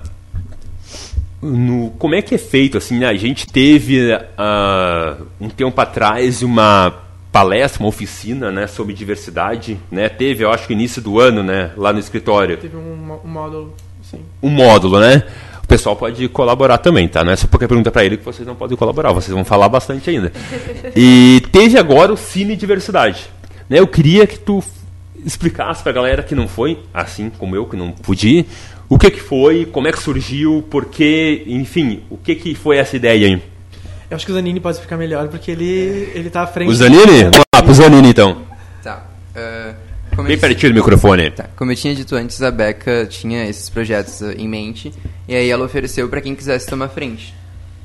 no, como é que é feito assim? né? A gente teve ah, um tempo atrás uma palestra, uma oficina, né, sobre diversidade, né? Teve, eu acho que início do ano, né, lá no escritório. Teve um, um módulo, sim. Um módulo, né? O pessoal pode colaborar também, tá? Não é só porque pergunta para ele que vocês não podem colaborar, vocês vão falar bastante ainda. E teve agora o Cine Diversidade. Né? Eu queria que tu explicasse pra galera que não foi, assim como eu, que não pude ir, o que que foi, como é que surgiu, por quê, enfim, o que que foi essa ideia aí? Eu acho que o Zanini pode explicar melhor, porque ele, ele tá à frente. O Zanini? Vamos lá pro Zanini então. Tá. como eu Bem disse- pertinho do microfone. Tá, como eu tinha dito antes, a Beca tinha esses projetos uh, em mente e aí ela ofereceu para quem quisesse tomar frente.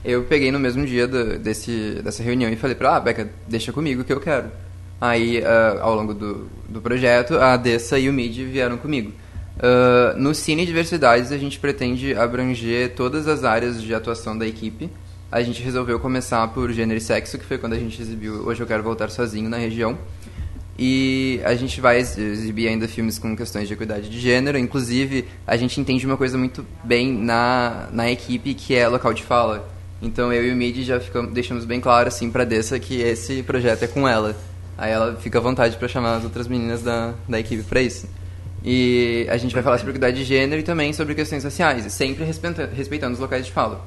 Eu peguei no mesmo dia do- desse, dessa reunião e falei pra ela, ah, Beca, deixa comigo que eu quero. Aí, uh, ao longo do, do projeto, a Dessa e o Mid vieram comigo. Uh, no Cine Diversidades, a gente pretende abranger todas as áreas de atuação da equipe. A gente resolveu começar por gênero e sexo, que foi quando a gente exibiu Hoje Eu Quero Voltar Sozinho na região. E a gente vai ex- exibir ainda filmes com questões de equidade de gênero. Inclusive, a gente entende uma coisa muito bem na, na equipe, que é local de fala. Então, eu e o Mid já ficamos, deixamos bem claro, assim, pra Dessa que esse projeto é com ela. Aí ela fica à vontade para chamar as outras meninas da, da equipe para isso. E a gente vai falar sobre equidade de gênero e também sobre questões sociais, sempre respeita- respeitando os locais de fala.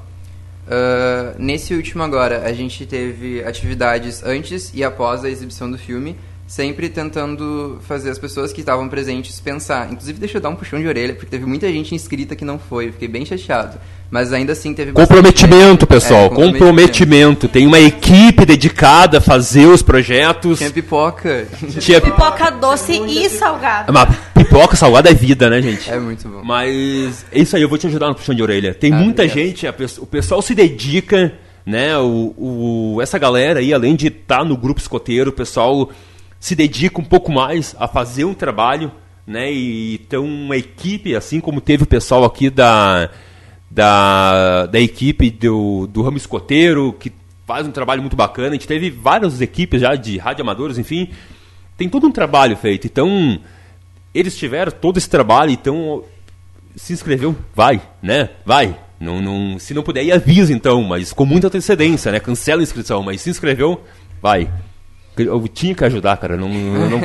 Ah, nesse último agora, a gente teve atividades antes e após a exibição do filme, sempre tentando fazer as pessoas que estavam presentes pensar. Inclusive, deixa eu dar um puxão de orelha, porque teve muita gente inscrita que não foi, eu fiquei bem chateado. Mas ainda assim teve Comprometimento, pessoal, É, comprometimento. Tem uma equipe dedicada a fazer os projetos. Tinha pipoca. Tinha Pipoca doce e salgada. Mas pipoca salgada é vida, né, gente? É muito bom. Mas é isso aí, eu vou te ajudar no puxão de orelha. Tem Ah, muita obrigado. gente, o pessoal se dedica, né? O, o- essa galera aí, além de estar no grupo escoteiro, o pessoal se dedica um pouco mais a fazer um trabalho, né? E tem uma equipe, assim como teve o pessoal aqui da, da, da equipe do, do ramo escoteiro, que faz um trabalho muito bacana. A gente teve várias equipes já de rádio amadores, enfim. Tem todo um trabalho feito. Então, eles tiveram todo esse trabalho, então se inscreveu, vai, né? Vai. Não, não, se não puder, avisa então, mas com muita antecedência, né? Cancela a inscrição, mas se inscreveu, vai. Eu tinha que ajudar, cara. Não, não,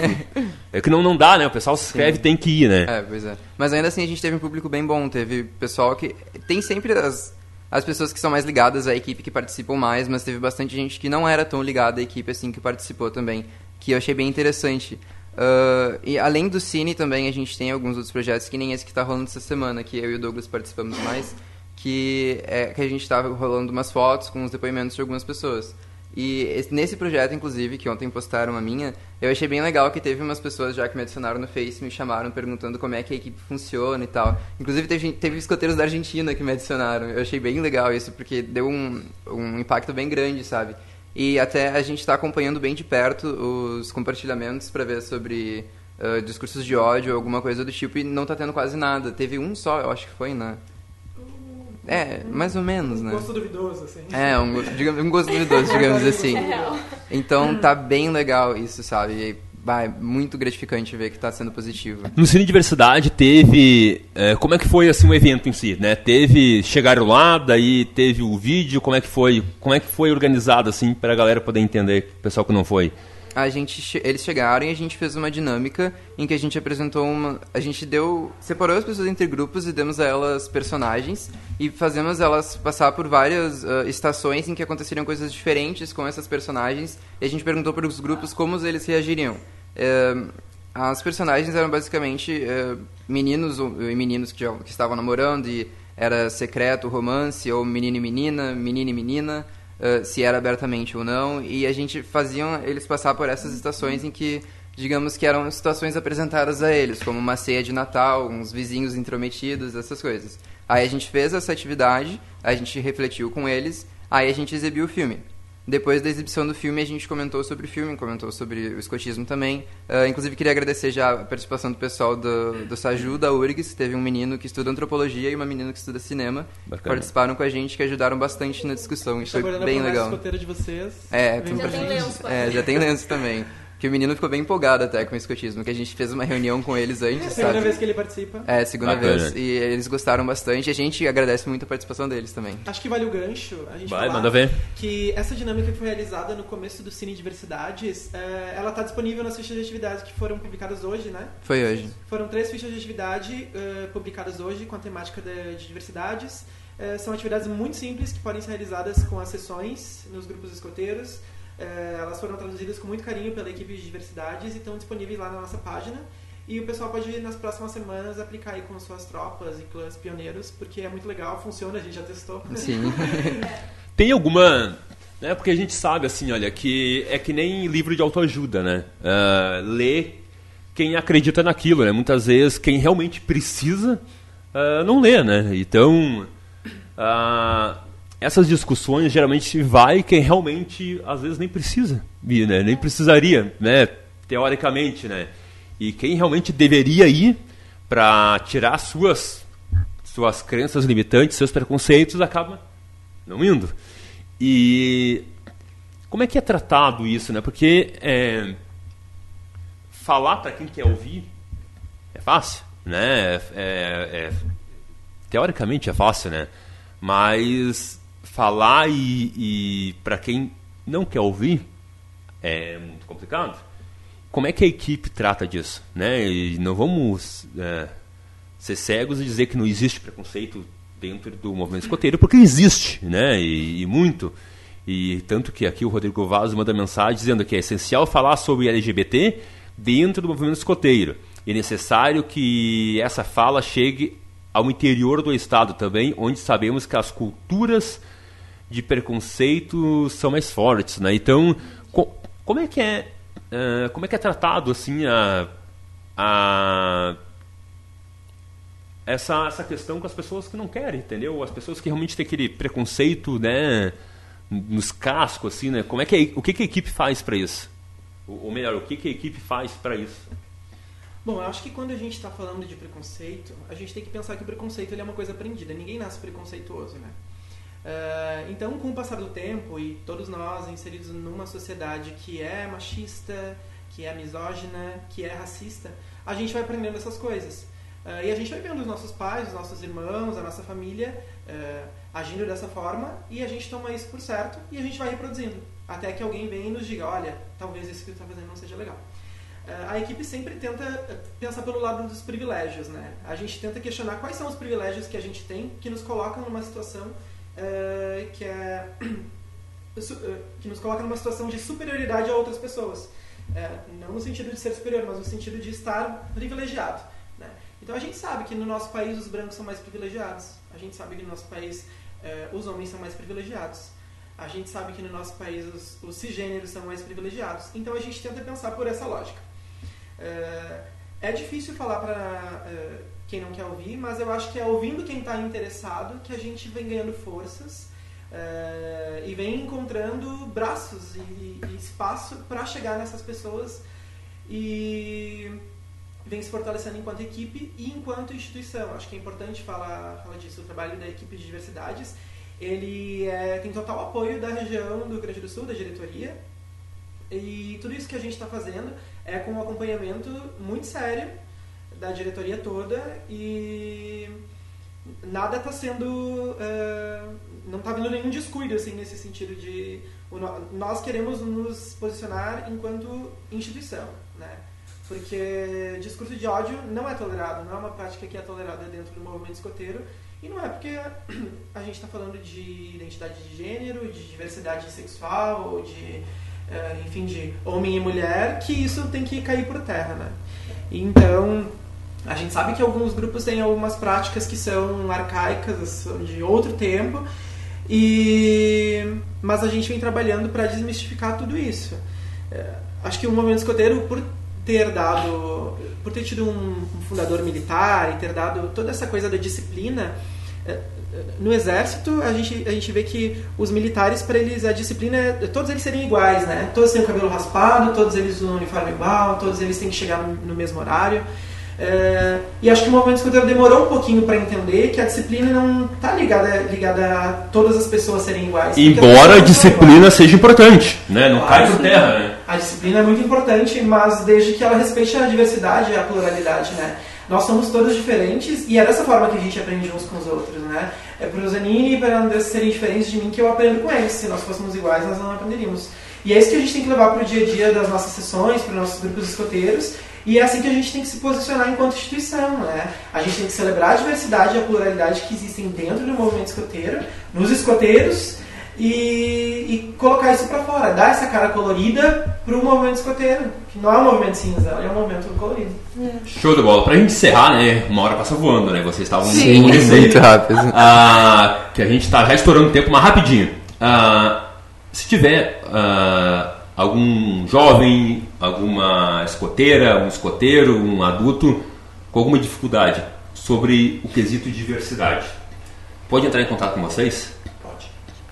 é que não, não dá, né? O pessoal se inscreve tem que ir, né? É, pois é. Mas ainda assim a gente teve um público bem bom. Teve pessoal que. Tem sempre as, as pessoas que são mais ligadas à equipe que participam mais, mas teve bastante gente que não era tão ligada à equipe assim que participou também. Que eu achei bem interessante. Ah, e além do Cine também a gente tem alguns outros projetos, que nem esse que está rolando essa semana, que eu e o Douglas participamos mais, que é que a gente estava rolando umas fotos com os depoimentos de algumas pessoas. E esse- nesse projeto, inclusive, que ontem postaram a minha, eu achei bem legal que teve umas pessoas já que me adicionaram no Face, me chamaram perguntando como é que a equipe funciona e tal. Inclusive, teve, teve escoteiros da Argentina que me adicionaram. Eu achei bem legal isso, porque deu um, um impacto bem grande, sabe? E até a gente está acompanhando bem de perto os compartilhamentos para ver sobre ah, discursos de ódio alguma coisa do tipo, e não tá tendo quase nada. Teve um só, eu acho que foi, né? É, mais ou menos, né? Gosto duvidoso, assim. É, um, gosto- digamos, um gosto duvidoso, digamos assim. Então tá bem legal isso, sabe? E bah, é muito gratificante ver que está sendo positivo. No Cine Diversidade teve. é, como é que foi assim o evento em si, né? Teve. Chegaram lá, daí teve o vídeo, como é que foi? Como é que foi organizado, assim, para a galera poder entender, o pessoal que não foi? A gente eles chegaram e a gente fez uma dinâmica em que a gente apresentou uma a gente deu separou as pessoas entre grupos e demos a elas personagens e fazemos elas passar por várias ah, estações em que aconteceriam coisas diferentes com essas personagens e a gente perguntou para os grupos como eles reagiriam. Eh, as personagens eram basicamente eh, meninos e meninos que, já, que estavam namorando e era secreto, romance, ou menino e menina, menino e menina, eh, se era abertamente ou não. E a gente fazia eles passar por essas estações em que, digamos que eram situações apresentadas a eles, como uma ceia de Natal, uns vizinhos intrometidos, essas coisas. Aí a gente fez essa atividade, a gente refletiu com eles, aí a gente exibiu o filme. Depois da exibição do filme, a gente comentou sobre o filme, comentou sobre o escotismo também. Ah, inclusive, queria agradecer já a participação do pessoal do, do Saju, da URGS. Teve um menino que estuda antropologia e uma menina que estuda cinema. que participaram com a gente, que ajudaram bastante na discussão. Estou foi guardando bem legal. de vocês. É, Já tem lenço. É, já tem lenço também. Que o menino ficou bem empolgado até com o escotismo, que a gente fez uma reunião com eles É a antes, segunda sabe? vez que ele participa. É, segunda Bacana. vez. E eles gostaram bastante. E a gente agradece muito a participação deles também. Acho que vale o gancho a gente Vai, manda ver. que essa dinâmica que foi realizada no começo do Cine Diversidades, eh, ela está disponível nas fichas de atividades que foram publicadas hoje, né? Foi hoje. Foram três fichas de atividade eh, publicadas hoje com a temática de, de diversidades. Eh, são atividades muito simples que podem ser realizadas com as sessões nos grupos escoteiros. Eh, elas foram traduzidas com muito carinho pela equipe de diversidades e estão disponíveis lá na nossa página. E o pessoal pode, nas próximas semanas, aplicar aí com suas tropas e clãs pioneiros, porque é muito legal, funciona, a gente já testou. Sim. Tem alguma. Né, porque a gente sabe, assim, olha, que é que nem livro de autoajuda, né? Lê quem acredita naquilo, né? Muitas vezes quem realmente precisa ah, não lê, né? Então, ah, essas discussões geralmente vai quem realmente, às vezes, nem precisa né? Nem precisaria, né? Teoricamente, né? E quem realmente deveria ir para tirar suas, suas crenças limitantes, seus preconceitos, acaba não indo. E como é que é tratado isso, né? Porque é, falar para quem quer ouvir é fácil, né? É, é- teoricamente é fácil, né? Mas falar e, e para quem não quer ouvir é muito complicado. Como é que a equipe trata disso, né? E não vamos é, ser cegos e dizer que não existe preconceito dentro do movimento escoteiro, porque existe, né? E, e muito. E tanto que aqui o Rodrigo Vaz manda mensagem dizendo que é essencial falar sobre LGBT dentro do movimento escoteiro. É necessário que essa fala chegue ao interior do Estado também, onde sabemos que as culturas de preconceito são mais fortes, né? Então, co- como é que é, eh, como é que é tratado assim a, a essa, essa questão com as pessoas que não querem, entendeu? As pessoas que realmente têm aquele preconceito, né, nos cascos, assim, né? Como é que a- o que, que a equipe faz para isso? Ou ou melhor, o que, que a equipe faz para isso? Bom, eu acho que quando a gente está falando de preconceito, a gente tem que pensar que o preconceito é uma coisa aprendida. Ninguém nasce preconceituoso, né? Eh, então, com o passar do tempo e todos nós inseridos numa sociedade que é machista, que é misógina, que é racista, a gente vai aprendendo essas coisas. Eh, e a gente vai vendo os nossos pais, os nossos irmãos, a nossa família eh, agindo dessa forma e a gente toma isso por certo e a gente vai reproduzindo. Até que alguém vem e nos diga, olha, talvez isso que tu está fazendo não seja legal. A equipe sempre tenta pensar pelo lado dos privilégios, né? A gente tenta questionar quais são os privilégios que a gente tem que nos colocam numa situação eh, que é eh, que nos coloca numa situação de superioridade a outras pessoas. Eh, não no sentido de ser superior, mas no sentido de estar privilegiado. Né? Então a gente sabe que no nosso país os brancos são mais privilegiados. A gente sabe que no nosso país eh, os homens são mais privilegiados. A gente sabe que no nosso país os, os cisgêneros são mais privilegiados. Então a gente tenta pensar por essa lógica. É, é difícil falar para quem não quer ouvir, mas eu acho que é ouvindo quem está interessado que a gente vem ganhando forças é, e vem encontrando braços e, e espaço para chegar nessas pessoas e vem se fortalecendo enquanto equipe e enquanto instituição. Acho que é importante falar, falar disso. O trabalho da equipe de diversidades ele é, tem total apoio da região do Rio Grande do Sul, da diretoria, e tudo isso que a gente está fazendo é com um acompanhamento muito sério da diretoria toda e nada está sendo é, não está havendo nenhum descuido assim nesse sentido de nós queremos nos posicionar enquanto instituição né? Porque discurso de ódio não é tolerado não é uma prática que é tolerada dentro do movimento escoteiro e não é porque a gente está falando de identidade de gênero de diversidade sexual ou de enfim de homem e mulher que isso tem que cair por terra né então a gente sabe que alguns grupos têm algumas práticas que são arcaicas, são de outro tempo, e mas a gente vem trabalhando para desmistificar tudo isso. É, acho que o movimento escoteiro, por ter dado, por ter tido um fundador militar e ter dado toda essa coisa da disciplina, é, no exército a gente a gente vê que os militares para eles a disciplina é todos eles serem iguais né todos têm o cabelo raspado todos eles usam um uniforme igual todos eles têm que chegar no, no mesmo horário é, e acho que o movimento escoteiro demorou um pouquinho para entender que a disciplina não está ligada ligada a todas as pessoas serem iguais Embora a disciplina seja importante, né? Não cai por terra, né? A disciplina é muito importante, mas desde que ela respeite a diversidade e a pluralidade, né? Nós somos todos diferentes e é dessa forma que a gente aprende uns com os outros, né? É para o Zanini e para o Andrés serem diferentes de mim que eu aprendo com eles. Se nós fôssemos iguais, nós não aprenderíamos. E é isso que a gente tem que levar para o dia a dia das nossas sessões, para os nossos grupos escoteiros. E é assim que a gente tem que se posicionar enquanto instituição, né? A gente tem que celebrar a diversidade e a pluralidade que existem dentro do movimento escoteiro, nos escoteiros, e, e colocar isso para fora, dar essa cara colorida para o movimento escoteiro, que não é um movimento cinza, é um movimento colorido. Show de bola. Pra gente encerrar, né? Uma hora passa voando, né? Vocês estavam Sim, receio. muito rápido. Ah, que a gente tá já estourando o tempo, mas rapidinho. Ah, se tiver ah, algum jovem, alguma escoteira, um escoteiro, um adulto com alguma dificuldade sobre o quesito diversidade, pode entrar em contato com vocês?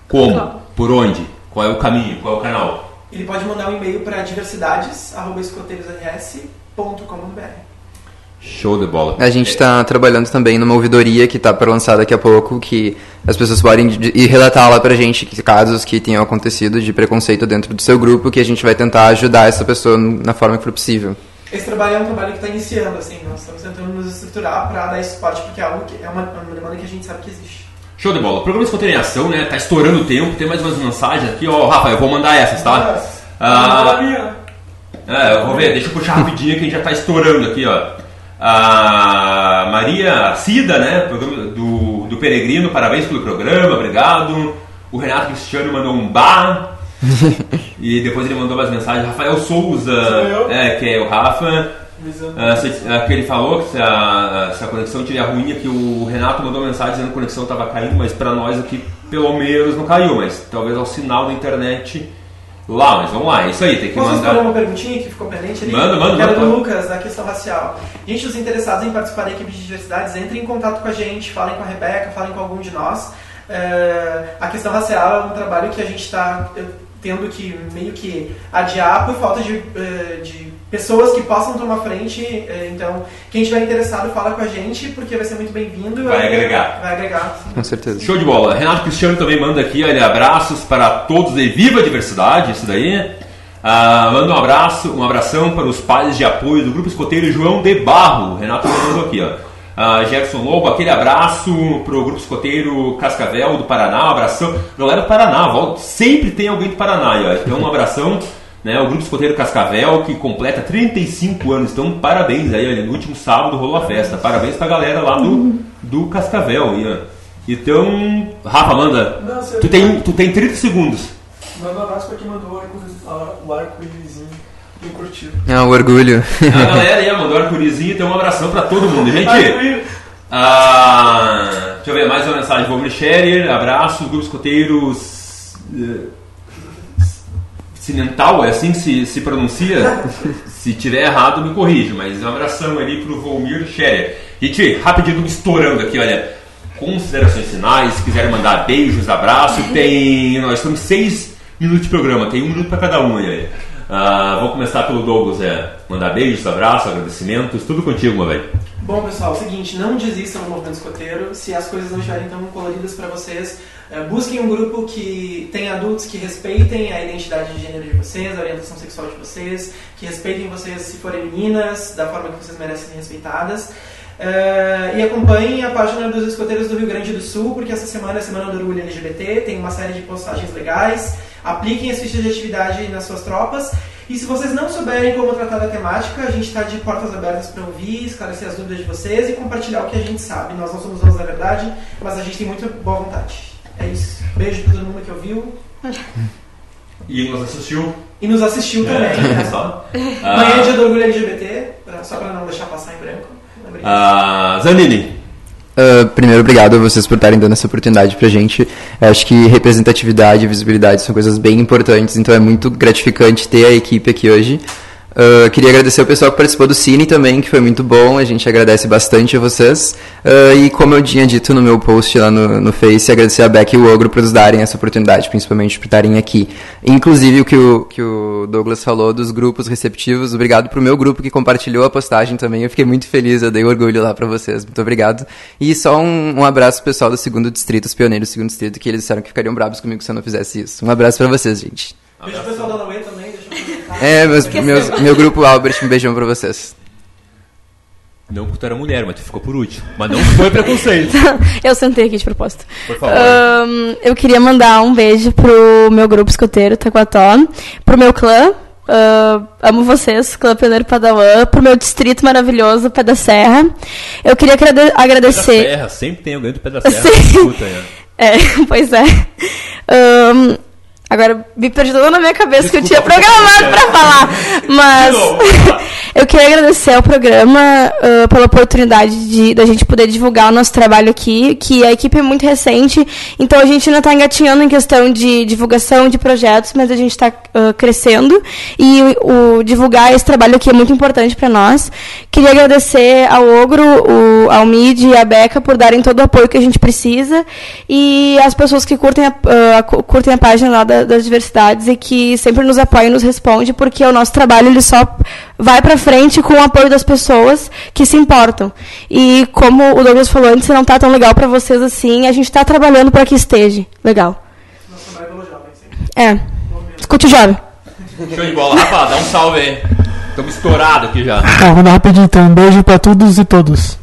Como? Claro. Por onde? Qual é o caminho? Qual é o canal? Ele pode mandar um e-mail para diversidades@escoteirosrs.com.br. Show de bola. A gente está trabalhando também numa ouvidoria que está para lançar daqui a pouco, que as pessoas podem ir relatar lá pra gente que casos que tenham acontecido de preconceito dentro do seu grupo, que a gente vai tentar ajudar essa pessoa na forma que for possível. Esse trabalho é um trabalho que está iniciando, assim, nós estamos tentando nos estruturar para dar esse suporte, porque é algo que é uma, uma demanda que a gente sabe que existe. Show de bola. O programa Escoteiro em Ação, né? Tá estourando o tempo. Tem mais umas mensagens aqui. Ó, Rafa, eu vou mandar essas, tá? Ah, é, eu vou ver. Deixa eu puxar rapidinho que a gente já tá estourando aqui, ó. A Maria Cida, né? Programa do, do Peregrino, parabéns pelo programa, obrigado. O Renato Cristiano mandou um bar. e depois ele mandou mais mensagens. Rafael Souza, eu. é, que é o Rafa. Ah, se, ah, que ele falou que se a, se a conexão estiver ruim, aqui o Renato mandou mensagem dizendo que a conexão estava caindo, mas para nós aqui pelo menos não caiu, mas talvez ao sinal da internet lá, mas vamos lá, é isso aí, tem que Posso mandar. uma perguntinha que ficou pendente ali? Manda, manda, Que era do. Lucas, da questão racial. Gente, os interessados em participar da equipe de diversidades, entrem em contato com a gente, falem com a Rebeca, falem com algum de nós. É, a questão racial é um trabalho que a gente está tendo que meio que adiar por falta de, eh, de pessoas que possam tomar frente. eh, Então, quem estiver interessado, fala com a gente, porque vai ser muito bem-vindo. Vai agregar. Vai agregar. sim. Com certeza. Show de bola. Renato Cristiano também manda aqui, olha, abraços para todos e viva a diversidade, isso daí. Ah, manda um abraço, um abração para os pais de apoio do Grupo Escoteiro João de Barro. Renato mandou aqui, ó. Ah, Gerson Lobo, aquele abraço pro Grupo Escoteiro Cascavel do Paraná, um abração. Galera do Paraná, volta, sempre tem alguém do Paraná, aí, ó. então um abração. Né, o Grupo Escoteiro Cascavel, que completa 35 anos, então parabéns aí, olha, no último sábado rolou a festa, parabéns pra galera lá do, do Cascavel. aí, ó. Então, Rafa, manda, Não, tu tem, tu tem 30 segundos. Manda um abraço pra quem mandou o arco- o arco-írisinho curtiu. É um orgulho. A galera aí mandou arco-írisinho, então um abração pra todo mundo. Gente, ah, deixa eu ver, mais uma mensagem. Vou Scherer, abraço, Grupo Escoteiros eh, Cimental, é assim que se, se pronuncia? se tiver errado, me corrija, mas um abração ali pro Volmir Scherer. Gente, rapidinho, estourando aqui, olha. Considerações finais, se quiserem mandar beijos, abraço, tem. Nós estamos seis minutos de programa, tem um minuto para cada um aí. Ah, vou começar pelo Douglas, é. Mandar beijos, abraços, agradecimentos, tudo contigo, meu velho. Bom, pessoal, é o seguinte, não desistam do movimento escoteiro. Se as coisas não estiverem tão coloridas para vocês, É, busquem um grupo que tem adultos que respeitem a identidade de gênero de vocês, a orientação sexual de vocês, que respeitem vocês se forem meninas, da forma que vocês merecem ser respeitadas. É, e acompanhem a página dos escoteiros do Rio Grande do Sul, porque essa semana é a Semana do Orgulho LGBT, tem uma série de postagens legais. Apliquem as fichas de atividade nas suas tropas. E se vocês não souberem como tratar da temática, a gente está de portas abertas para ouvir, esclarecer as dúvidas de vocês e compartilhar o que a gente sabe. Nós não somos donos da verdade, mas a gente tem muita boa vontade. É isso. Beijo para todo mundo que ouviu. E nos assistiu. E nos assistiu também. É, só. Amanhã é Ah, dia do orgulho LGBT, só para não deixar passar em branco. Ah, Zanini. Ah, primeiro, obrigado a vocês por estarem dando essa oportunidade pra gente. Eu acho que representatividade e visibilidade são coisas bem importantes, então é muito gratificante ter a equipe aqui hoje. Ah, queria agradecer o pessoal que participou do Cine também, que foi muito bom, a gente agradece bastante a vocês. Ah, e como eu tinha dito no meu post lá no, no Face, agradecer a Beck e o Ogro por nos darem essa oportunidade, principalmente por estarem aqui. Inclusive o que o, que o Douglas falou dos grupos receptivos, obrigado pro meu grupo que compartilhou a postagem também, eu fiquei muito feliz, eu dei orgulho lá pra vocês, muito obrigado. E só um, um abraço pro pessoal do segundo distrito, os pioneiros do segundo distrito, que eles disseram que ficariam bravos comigo se eu não fizesse isso. Um abraço pra vocês, gente. Beijo pro pessoal da também. É, meus, meus, meu grupo Albert, um beijão pra vocês. Não porque tu era mulher, mas tu ficou por último. Mas não foi preconceito. Eu sentei aqui de propósito. Por favor. Ahn, eu queria mandar um beijo pro meu grupo escoteiro, Taquató, pro meu clã. ah, amo vocês, Clã Pioneiro Padawan, pro meu distrito maravilhoso, Pé da Serra. Eu queria agrade- Pedra agradecer. Serra, sempre tem alguém do Pedra Serra. Sim. Aí. ó. É, pois é. Ahn, agora me perdi toda na minha cabeça que eu tinha Desculpa, programado desculpa. pra falar. Mas eu queria agradecer ao programa ah, pela oportunidade de da gente poder divulgar o nosso trabalho aqui, que a equipe é muito recente, então a gente ainda está engatinhando em questão de divulgação de projetos, mas a gente está crescendo e o, o divulgar esse trabalho aqui é muito importante para nós. Queria agradecer ao Ogro, o, ao Mid e à Beca por darem todo o apoio que a gente precisa e as pessoas que curtem a, ah, cu- curtem a página lá da- das diversidades e que sempre nos apoiam e nos respondem, porque o nosso trabalho ele só vai para frente com o apoio das pessoas que se importam. E como o Douglas falou antes, se não tá tão legal para vocês assim, a gente está trabalhando para que esteja legal. Nosso trabalho pelo jovem, sempre. É. Escute o jovem. Show de bola. Rafa, dá um salve aí. Estamos estourados aqui já. Tá, vou dar rapidinho então. Um beijo pra todos e todos.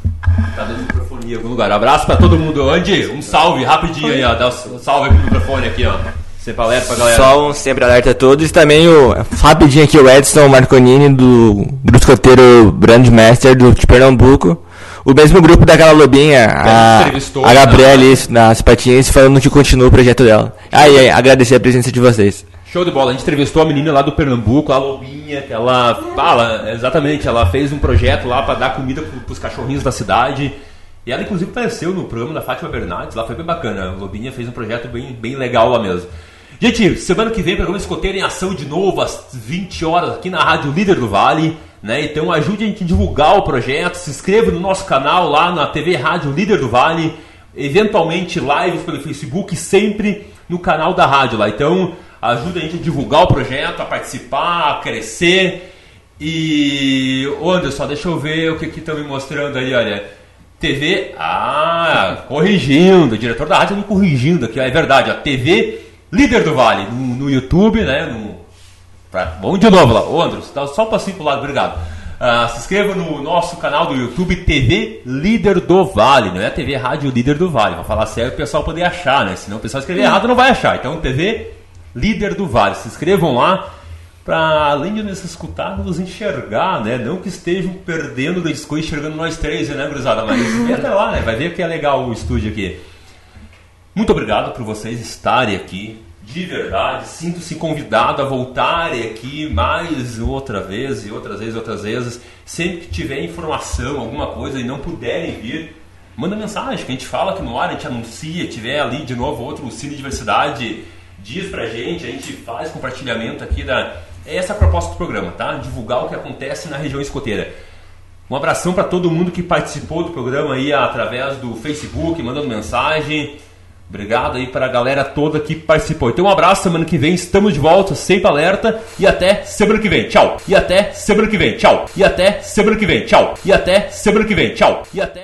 Tá dando microfone em algum lugar. Abraço pra todo mundo. Andy, um salve rapidinho aí, ó. Dá um salve aí pro microfone aqui, ó. Sempre alerta pra galera. Só um sempre alerta a todos. E também o. Rapidinho aqui o Edson Marconini do grupo escoteiro Brandmaster do de Pernambuco. O mesmo grupo daquela lobinha, a, entrevistou, a Gabriela, né? nas patinhas, falando que continua o projeto dela. Aí, aí, agradecer a presença de vocês. Show de bola. A gente entrevistou a menina lá do Pernambuco, a Lobinha, que ela fala, exatamente, ela fez um projeto lá pra dar comida pro, pros cachorrinhos da cidade. E ela, inclusive, apareceu no programa da Fátima Bernardes, lá foi bem bacana. A Lobinha fez um projeto bem, bem legal lá mesmo. Gente, semana que vem, programa Escoteiro em Ação de novo, às 20 horas, aqui na Rádio Líder do Vale. Né? Então ajude a gente a divulgar o projeto, se inscreva no nosso canal lá na TV Rádio Líder do Vale, eventualmente lives pelo Facebook, sempre no canal da rádio lá. Então ajuda a gente a divulgar o projeto, a participar, a crescer. E ô Anderson, deixa eu ver o que estão me mostrando ali, olha. TV, ah, corrigindo, o diretor da rádio me corrigindo aqui, é verdade, ó, TV Líder do Vale, no, no YouTube, né, no, Pra- Vamos de novo lá. Ô, Andros, dá só um passinho pro lado, obrigado. Ah, se inscreva no nosso canal do YouTube TV Líder do Vale, não é TV Rádio Líder do Vale. Vou falar sério o pessoal poder achar, né? Senão o pessoal escrever errado não vai achar. Então, TV Líder do Vale. Se inscrevam lá para além de nos escutar, nos enxergar, né? Não que estejam perdendo da disco enxergando nós três, né, gurizada? Mas até lá, né? Vai ver que é legal o estúdio aqui. Muito obrigado por vocês estarem aqui. De verdade, sinto-se convidado a voltarem aqui mais outra vez e outras vezes, outras vezes. Sempre que tiver informação, alguma coisa e não puderem vir, manda mensagem que a gente fala aqui no ar, a gente anuncia. Tiver ali de novo outro Cine Diversidade, diz pra gente, a gente faz compartilhamento aqui da. É essa a proposta do programa, tá? Divulgar o que acontece na região escoteira. Um abração para todo mundo que participou do programa aí através do Facebook, mandando mensagem. Obrigado aí para a galera toda que participou. Então um abraço, semana que vem estamos de volta, sempre alerta e até semana que vem. Tchau. E até semana que vem. Tchau. E até semana que vem. Tchau. E até semana que vem. Tchau. E até